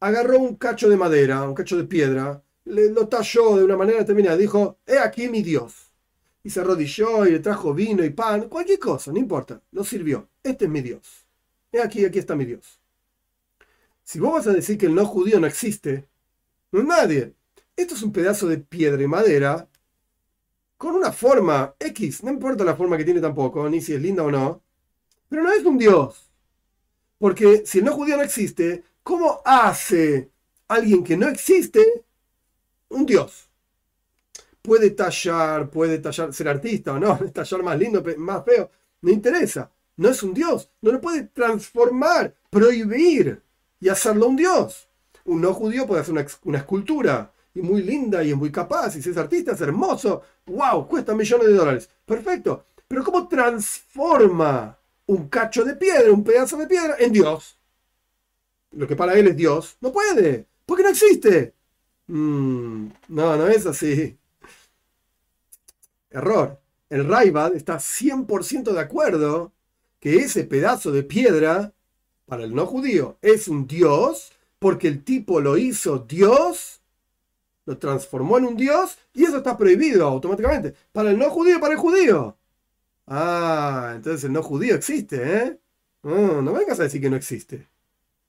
agarró un cacho de madera, un cacho de piedra, le, lo talló de una manera determinada. Dijo, he aquí mi Dios. Y se arrodilló y le trajo vino y pan, cualquier cosa, no importa. No sirvió. Este es mi Dios. He aquí, aquí está mi Dios. Si vos vas a decir que el no judío no existe, no es nadie. Esto es un pedazo de piedra y madera con una forma X, no importa la forma que tiene tampoco, ni si es linda o no, pero no es un Dios. Porque si el no judío no existe, ¿cómo hace alguien que no existe un Dios? Puede tallar, puede tallar, ser artista o no, tallar más lindo, más feo, no interesa. No es un Dios, no lo puede transformar, prohibir y hacerlo un Dios. Un no judío puede hacer una, una escultura, y muy linda y es muy capaz, y si es artista es hermoso, wow, cuesta millones de dólares. Perfecto. Pero ¿cómo transforma un cacho de piedra, un pedazo de piedra, en Dios? Lo que para él es Dios. No puede, porque no existe. Mm, no, no es así. Error. El Raibad está 100% de acuerdo que ese pedazo de piedra, para el no judío, es un Dios, porque el tipo lo hizo Dios lo transformó en un dios y eso está prohibido automáticamente. Para el no judío, para el judío. Ah, entonces el no judío existe, ¿eh? No, no vengas a decir que no existe.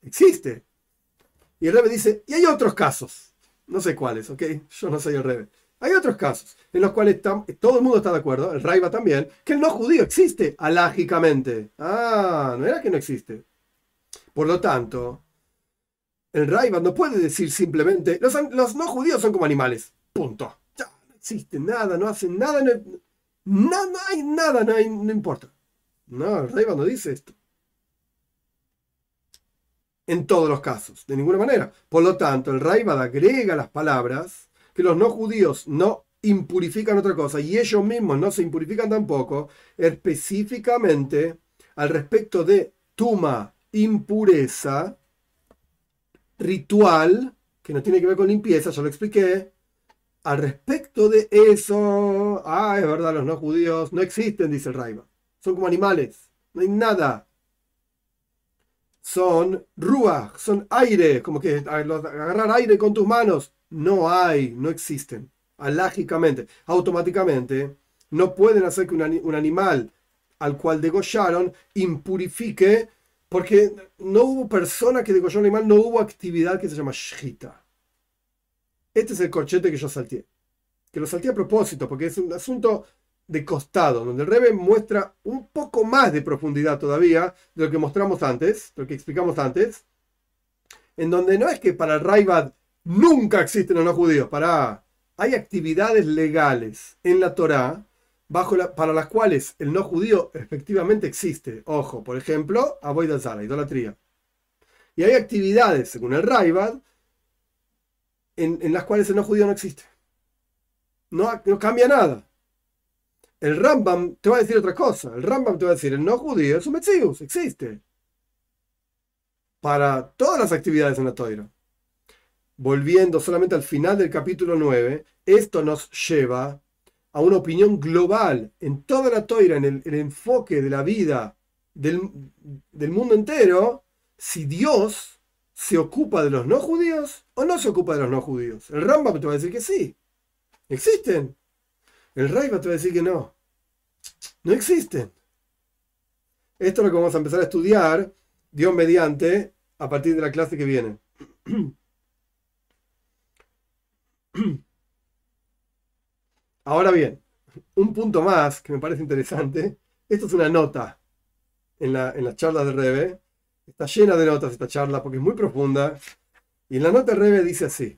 Existe. Y el Rebe dice, y hay otros casos. No sé cuáles, ¿ok? Yo no soy el Rebe. Hay otros casos en los cuales todo el mundo está de acuerdo, el Raiva también, que el no judío existe alágicamente. Ah, no era que no existe. Por lo tanto, el Raivan no puede decir simplemente, los, no judíos son como animales. Punto. Ya, no existe nada, no hacen nada, no, hay nada, no, no importa. No, el Raivan no dice esto. En todos los casos, de ninguna manera. Por lo tanto, el Raivan agrega las palabras que los no judíos no impurifican otra cosa y ellos mismos no se impurifican tampoco, específicamente al respecto de tuma, impureza, ritual, que no tiene que ver con limpieza, ya lo expliqué. Al respecto de eso, ah, es verdad, los no judíos no existen, dice el Raiva. Son como animales, no hay nada. Son ruach, son aire, como que agarrar aire con tus manos. No hay, no existen. Alágicamente, automáticamente, no pueden hacer que un, animal al cual degollaron impurifique porque no hubo persona que degolló un animal, no hubo actividad que se llama shita. Este es el corchete que yo salté. Que lo salté a propósito, porque es un asunto de costado, donde el Rebe muestra un poco más de profundidad todavía de lo que mostramos antes, de lo que explicamos antes, en donde no es que para el Raibad nunca existen los no judíos, para hay actividades legales en la Torá para las cuales el no judío efectivamente existe. Ojo, por ejemplo, Zara, idolatría. Y hay actividades, según el Raibad, en, las cuales el no judío no existe. No, no cambia nada. El Rambam te va a decir otra cosa. El Rambam te va a decir, el no judío es un Metzius, existe. Para todas las actividades en la Toira. Volviendo solamente al final del capítulo 9, esto nos lleva a una opinión global en toda la toira, en el, enfoque de la vida del, mundo entero, si Dios se ocupa de los no judíos o no se ocupa de los no judíos. El Rambam te va a decir que sí. ¿Existen? El Raiva te va a decir que no. No existen. Esto es lo que vamos a empezar a estudiar, Dios mediante, a partir de la clase que viene. Ahora bien, un punto más que me parece interesante. Esto es una nota en la, en charla de Rebe. Está llena de notas esta charla porque es muy profunda. Y en la nota de Rebe dice así.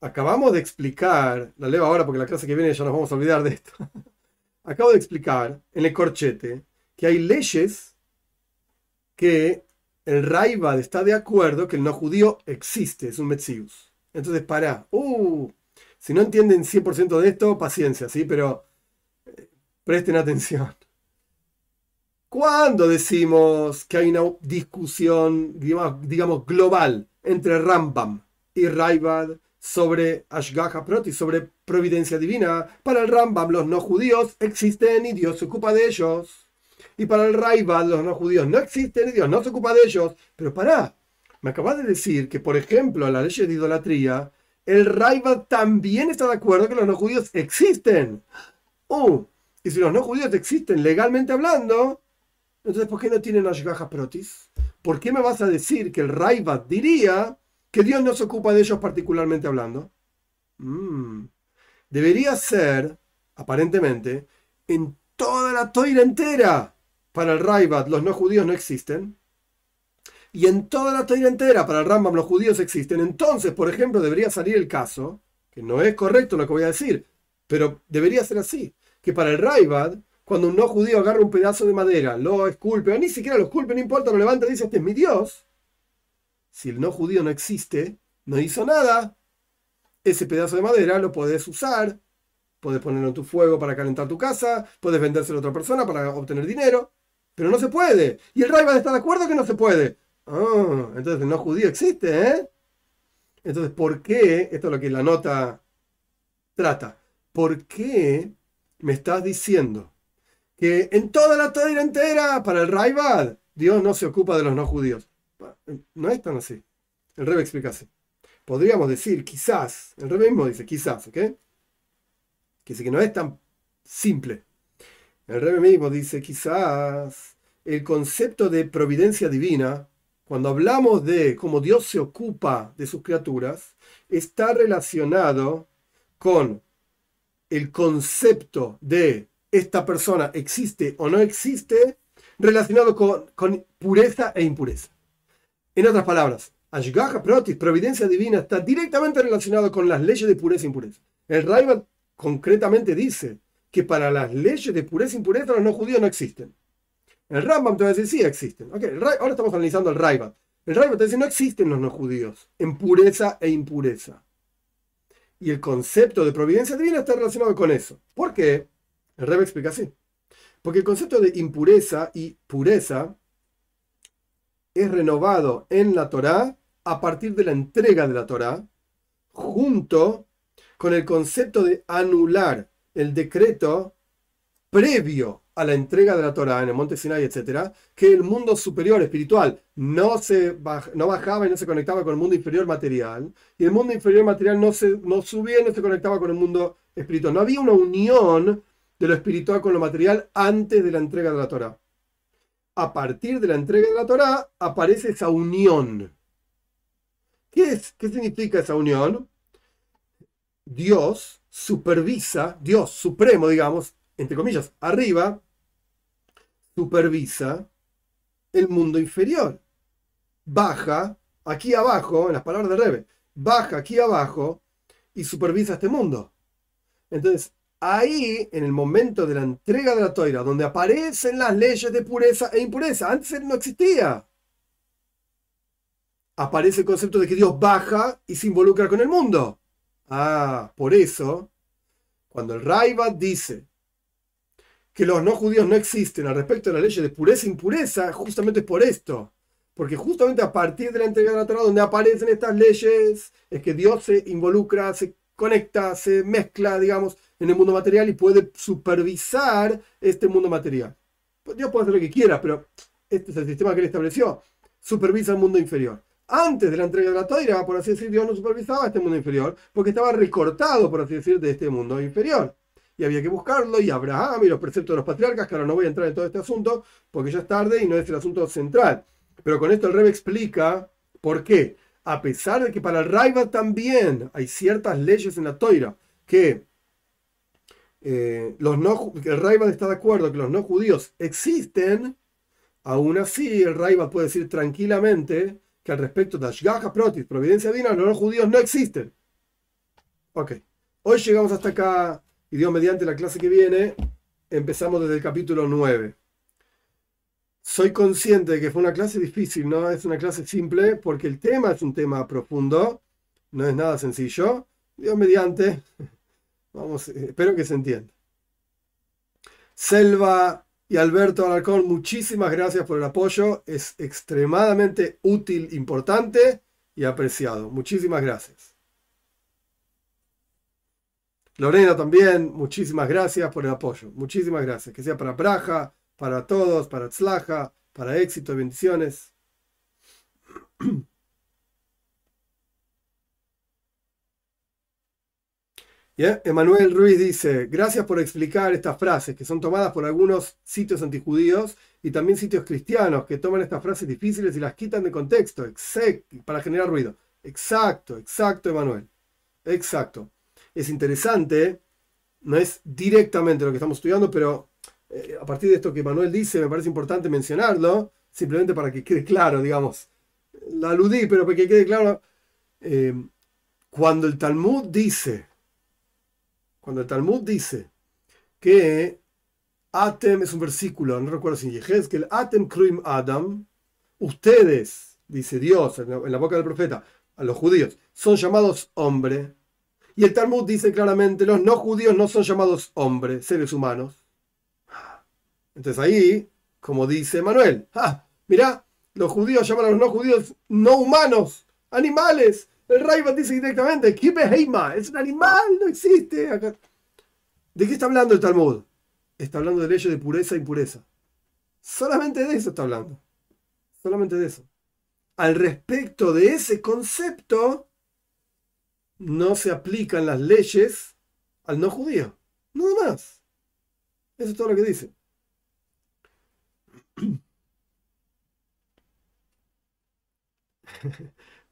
Acabamos de explicar, la leo ahora porque la clase que viene ya nos vamos a olvidar de esto. Acabo de explicar en el corchete que hay leyes que el Raibad está de acuerdo que el no judío existe, es un Metzius. Entonces, para, uh, si no entienden 100% de esto, paciencia, ¿sí? Pero eh, presten atención. Cuando decimos que hay una discusión, digamos, global entre Rambam y Raibad sobre Ashgaha Proti, sobre providencia divina, para el Rambam los no judíos existen y Dios se ocupa de ellos. Y para el Raibad los no judíos no existen y Dios no se ocupa de ellos. Pero pará, me acabas de decir que, por ejemplo, la ley de idolatría el Raiva también está de acuerdo que los no judíos existen. Y si los no judíos existen legalmente hablando, entonces ¿por qué no tienen Ashgaha Protis? ¿Por qué me vas a decir que el Raiva diría que Dios no se ocupa de ellos particularmente hablando? Mm. Debería ser, aparentemente, en toda la toira entera. Para el Raivat los no judíos no existen y en toda la teoría entera para el Rambam los judíos existen, entonces, por ejemplo, debería salir el caso, que no es correcto lo que voy a decir, pero debería ser así, que para el Raibad, cuando un no judío agarra un pedazo de madera, lo esculpe, ni siquiera lo esculpe, no importa, lo levanta y dice, este es mi Dios, si el no judío no existe, no hizo nada, ese pedazo de madera lo puedes usar, puedes ponerlo en tu fuego para calentar tu casa, puedes vendérselo a otra persona para obtener dinero, pero no se puede. Y el Raibad está de acuerdo que no se puede. Ah, entonces el no judío existe, ¿eh? Entonces, ¿por qué? Esto es lo que la nota trata. ¿Por qué me estás diciendo que en toda la Torah entera, para el Raibad, Dios no se ocupa de los no judíos? No es tan así. El Rebe explica así. Podríamos decir, quizás, el Rebe mismo dice, quizás, ¿ok? Que dice que no es tan simple. El Rebe mismo dice, quizás el concepto de providencia divina cuando hablamos de cómo Dios se ocupa de sus criaturas, está relacionado con el concepto de esta persona existe o no existe, relacionado con, pureza e impureza. En otras palabras, Ashgaha Protis, providencia divina, está directamente relacionado con las leyes de pureza e impureza. El Raiva concretamente dice que para las leyes de pureza e impureza los no judíos no existen. El Rambam te va a decir, sí existen. ahora estamos analizando el Raibat. El Raibat te dice, no existen los no judíos en pureza e impureza. Y el concepto de providencia divina está relacionado con eso. ¿Por qué? El Raibat explica así. Porque el concepto de impureza y pureza es renovado en la Torá a partir de la entrega de la Torá, junto con el concepto de anular el decreto previo a la entrega de la Torah en el monte Sinai, etc., que el mundo superior espiritual no, se no bajaba y no se conectaba con el mundo inferior material, y el mundo inferior material no, se, no subía y no se conectaba con el mundo espiritual. No había una unión de lo espiritual con lo material antes de la entrega de la Torah. A partir de la entrega de la Torah aparece esa unión. ¿Qué, es? ¿Qué significa esa unión? Dios supervisa, Dios supremo, digamos, entre comillas, arriba, supervisa el mundo inferior. Baja aquí abajo, en las palabras de Rebe, baja aquí abajo y supervisa este mundo. Entonces, ahí, en el momento de la entrega de la toira, donde aparecen las leyes de pureza e impureza, antes no existía. Aparece el concepto de que Dios baja y se involucra con el mundo. Ah, por eso, cuando el Raibat dice que los no judíos no existen al respecto de la ley de pureza e impureza, justamente es por esto. Porque justamente a partir de la entrega de la Torah, donde aparecen estas leyes, es que Dios se involucra, se conecta, se mezcla, digamos, en el mundo material y puede supervisar este mundo material. Pues Dios puede hacer lo que quiera, pero este es el sistema que él estableció. Supervisa el mundo inferior. antes de la entrega de la toira, por así decir, Dios no supervisaba este mundo inferior, porque estaba recortado, por así decir, de este mundo inferior. Y había que buscarlo, y Abraham y los preceptos de los patriarcas, que ahora no voy a entrar en todo este asunto, porque ya es tarde y no es el asunto central. Pero con esto el Rebe explica por qué. A pesar de que para el Raiva también hay ciertas leyes en la toira que eh, los no, el Raiva está de acuerdo que los no judíos existen, aún así el Raiva puede decir tranquilamente que al respecto de Ashgaha Protis, providencia divina, los no judíos no existen. Ok, hoy llegamos hasta acá y Dios mediante la clase que viene empezamos desde el capítulo 9. Soy consciente de que fue una clase difícil, no es una clase simple porque el tema es un tema profundo, no es nada sencillo. Dios mediante, vamos, espero que se entienda. Selva y Alberto Alarcón, muchísimas gracias por el apoyo. Es extremadamente útil, importante y apreciado. Muchísimas gracias. Lorena también, muchísimas gracias por el apoyo. Muchísimas gracias. Que sea para Praja, para todos, para Tzlaja, para éxito y bendiciones. Emanuel Ruiz dice, gracias por explicar estas frases que son tomadas por algunos sitios antijudíos y también sitios cristianos que toman estas frases difíciles y las quitan de contexto para generar ruido. Exacto, exacto, Emanuel. Exacto. Es interesante, no es directamente lo que estamos estudiando, pero eh, a partir de esto que Emanuel dice, me parece importante mencionarlo, simplemente para que quede claro, digamos. La aludí, pero para que quede claro. Eh, cuando el Talmud dice cuando el Talmud dice que Atem es un versículo, no recuerdo si es que el Atem Kruim Adam, ustedes, dice Dios en la, boca del profeta, a los judíos, son llamados hombre. Y el Talmud dice claramente, los no judíos no son llamados hombre, seres humanos. Entonces ahí, como dice Manuel, ah, mirá, los judíos llaman a los no judíos no humanos, animales. El Raiva dice directamente, Heima, es un animal, no existe. ¿De qué está hablando el Talmud? Está hablando de leyes de pureza e impureza. Solamente de eso está hablando. Solamente de eso. Al respecto de ese concepto, no se aplican las leyes al no judío. Nada más. Eso es todo lo que dice.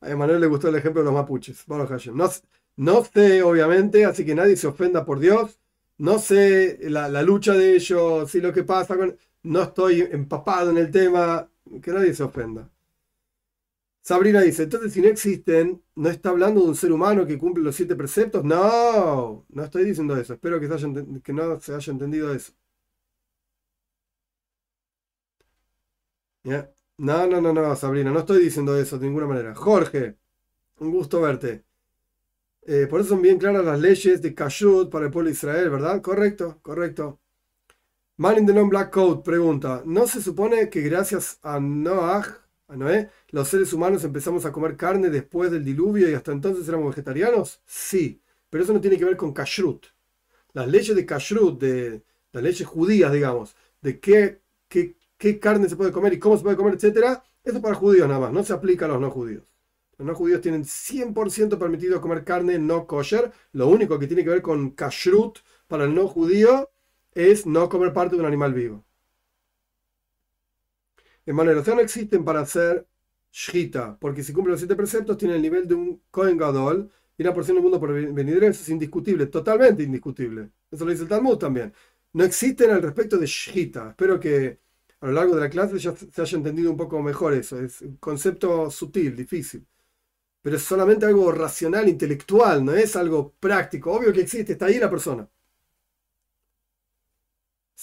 A Emanuel le gustó el ejemplo de los mapuches. No, no sé, obviamente, así que nadie se ofenda por Dios. No sé la, lucha de ellos, y lo que pasa con... No estoy empapado en el tema, que nadie se ofenda. Sabrina dice, entonces si no existen, ¿no está hablando de un ser humano que cumple los siete preceptos? No, no estoy diciendo eso. Espero que, que no se haya entendido eso. No, no, no, no, Sabrina, no estoy diciendo eso de ninguna manera. Jorge, un gusto verte. Eh, por eso son bien claras las leyes de Kashrut para el pueblo de Israel, ¿verdad? Correcto, correcto. Man in the Non Black Coat pregunta: ¿No se supone que gracias a Noah, Noé, los seres humanos empezamos a comer carne después del diluvio y hasta entonces éramos vegetarianos? Sí, pero eso no tiene que ver con Kashrut. Las leyes de Kashrut, de las leyes judías, digamos, de qué, qué carne se puede comer y cómo se puede comer, etcétera, eso es para judíos nada más, no se aplica a los no judíos. Los no judíos tienen 100% permitido comer carne no kosher. Lo único que tiene que ver con kashrut para el no judío es no comer parte de un animal vivo. En no existen para hacer shita, porque si cumple los siete preceptos tiene el nivel de un Kohen Gadol y la porción del mundo por venidero es indiscutible, totalmente indiscutible. Eso lo dice el Talmud también. No existen al respecto de shita. Espero que a lo largo de la clase ya se haya entendido un poco mejor eso. Es un concepto sutil, difícil. Pero es solamente algo racional, intelectual, no es algo práctico. Obvio que existe, está ahí la persona.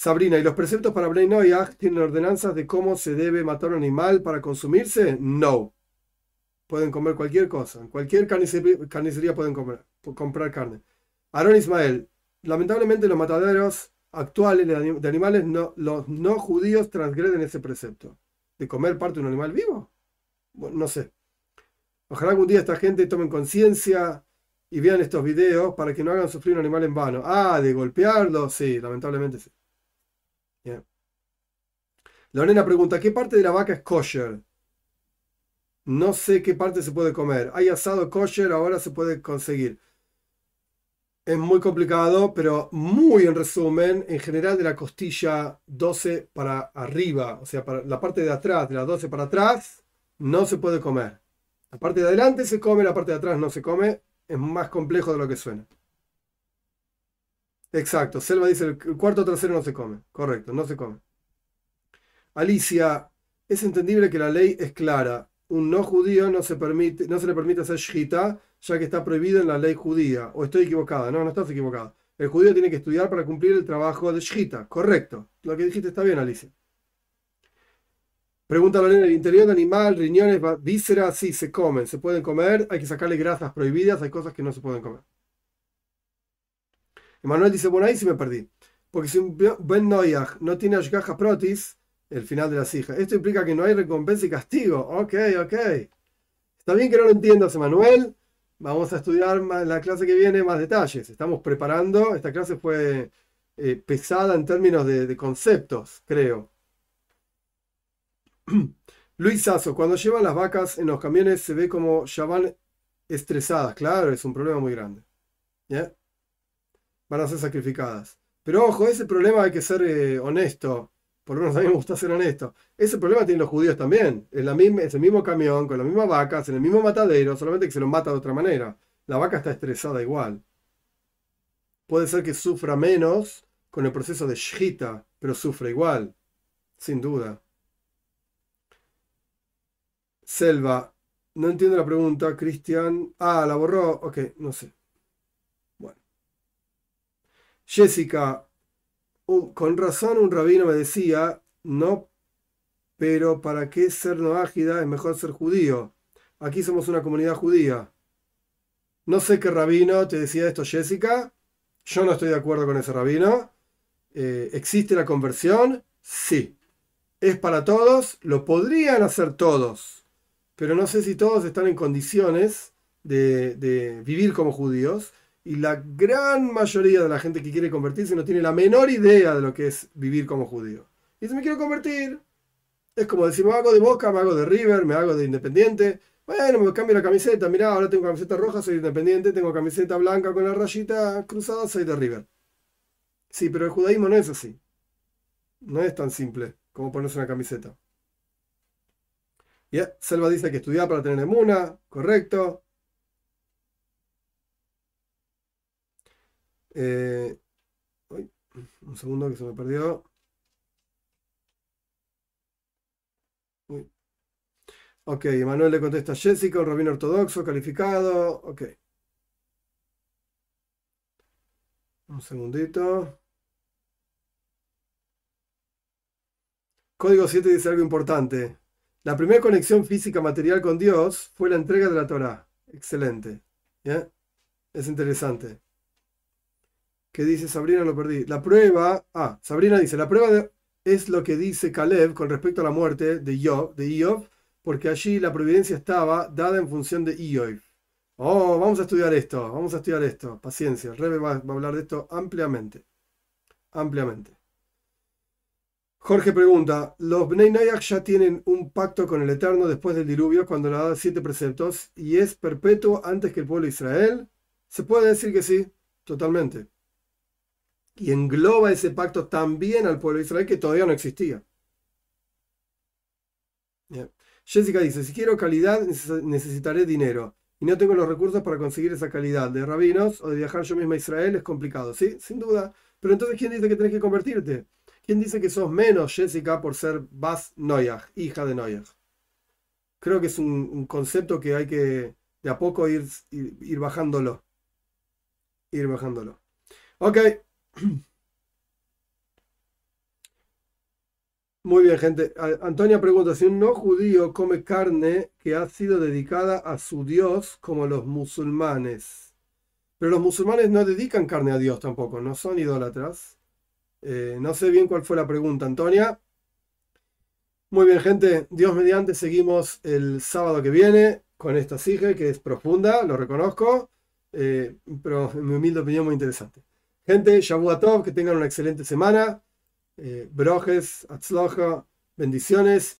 Sabrina, ¿y los preceptos para Bnei tienen ordenanzas de cómo se debe matar un animal para consumirse? No. Pueden comer cualquier cosa. En cualquier carnicería, pueden comprar carne. Aaron Ismael, lamentablemente los mataderos actuales de animales, no, los no judíos transgreden ese precepto. ¿De comer parte de un animal vivo? No sé. Ojalá algún día esta gente tome conciencia y vean estos videos para que no hagan sufrir un animal en vano. Ah, de golpearlo, sí, lamentablemente sí. Lorena pregunta, ¿qué parte de la vaca es kosher? no sé qué parte se puede comer. Hay asado kosher, ahora se puede conseguir. Es muy complicado, pero muy en resumen, en general de la costilla 12 para arriba, o sea, la parte de atrás, de la 12 para atrás, no se puede comer. La parte de adelante se come, la parte de atrás no se come. Es más complejo de lo que suena. Exacto, Selva dice, el cuarto trasero no se come. Correcto, no se come. Alicia, es entendible que la ley es clara. Un no judío no se, permite, no se le permite hacer shita, ya que está prohibido en la ley judía. O estoy equivocada. No, no estás equivocada. El judío tiene que estudiar para cumplir el trabajo de shita. Correcto. Lo que dijiste está bien, Alicia. Pregunta Lorena, ¿el interior de animal, riñones, vísceras? Sí, se comen. Se pueden comer. Hay que sacarle grasas prohibidas. Hay cosas que no se pueden comer. Emanuel dice, bueno, ahí sí me perdí. Porque si un Ben Noyach no tiene Ashgaha Protis, el final de la hijas, esto implica que no hay recompensa y castigo. Ok, ok. Está bien que no lo entiendas, Emanuel. Vamos a estudiar en la clase que viene más detalles. Estamos preparando. Esta clase fue eh, pesada en términos de, conceptos, creo. Luis Sasso, cuando llevan las vacas en los camiones se ve como ya van estresadas. Claro, es un problema muy grande. ¿Ya? Van a ser sacrificadas. Pero ojo, ese problema hay que ser eh, honesto. Por lo menos a mí me gusta ser honesto. Ese problema tienen los judíos también. Es, la misma, es el mismo camión, con las mismas vacas, en el mismo matadero, solamente que se lo mata de otra manera. La vaca está estresada igual. Puede ser que sufra menos con el proceso de shita, pero sufre igual. Sin duda. Selva. No entiendo la pregunta, Cristian. Ah, la borró. Ok, no sé. Jessica, con razón un rabino me decía, no, pero ¿para qué ser no ágida? Es mejor ser judío. Aquí somos una comunidad judía. No sé qué rabino te decía esto, Jessica. Yo no estoy de acuerdo con ese rabino. Eh, ¿Existe la conversión? Sí. ¿Es para todos? Lo podrían hacer todos. Pero no sé si todos están en condiciones de vivir como judíos y la gran mayoría de la gente que quiere convertirse no tiene la menor idea de lo que es vivir como judío. Y dice, me quiero convertir. Es como decir, me hago de Boca, me hago de River, me hago de Independiente. Bueno, me cambio la camiseta. Mirá, ahora tengo camiseta roja, soy Independiente. Tengo camiseta blanca con la rayita cruzada, soy de River. Sí, pero el judaísmo no es así. No es tan simple como ponerse una camiseta. Ya, Selva dice que estudiar para tener emuna, correcto. Eh, un segundo que se me perdió. Ok, Emanuel le contesta Jessica, un rabino ortodoxo calificado. Ok. Un segundito. Código 7 dice algo importante. La primera conexión física material con Dios fue la entrega de la Torah. Excelente. Es interesante. ¿Qué dice Sabrina? Lo perdí. La prueba. Ah, Sabrina dice: La prueba es lo que dice Caleb con respecto a la muerte de Job, de porque allí la providencia estaba dada en función de Iob. Oh, vamos a estudiar esto, vamos a estudiar esto. Paciencia, Rebe va, a hablar de esto ampliamente. Ampliamente. Jorge pregunta: ¿Los Bnei Nayak ya tienen un pacto con el Eterno después del diluvio cuando le da siete preceptos y es perpetuo antes que el pueblo de Israel? Se puede decir que sí, totalmente y engloba ese pacto también al pueblo de Israel que todavía no existía. Jessica dice, si quiero calidad necesitaré dinero y no tengo los recursos para conseguir esa calidad de rabinos o de viajar yo misma a Israel es complicado, ¿sí? Sin duda. Pero entonces, ¿quién dice que tenés que convertirte? ¿Quién dice que sos menos Jessica por ser Bas Noyach, hija de Noyach? Creo que es un, concepto que hay que de a poco ir, ir, ir bajándolo. Ir bajándolo. Ok. Muy bien, gente. Antonia pregunta, si un no judío come carne que ha sido dedicada a su Dios como los musulmanes. Pero los musulmanes no dedican carne a Dios tampoco, no son idólatras. Eh, no sé bien cuál fue la pregunta, Antonia. Muy bien, gente. Dios mediante, seguimos el sábado que viene con esta sige que es profunda, lo reconozco, eh, pero en mi humilde opinión muy interesante. Gente, Shavuot que tengan una excelente semana. Eh, brojes, atzloja, bendiciones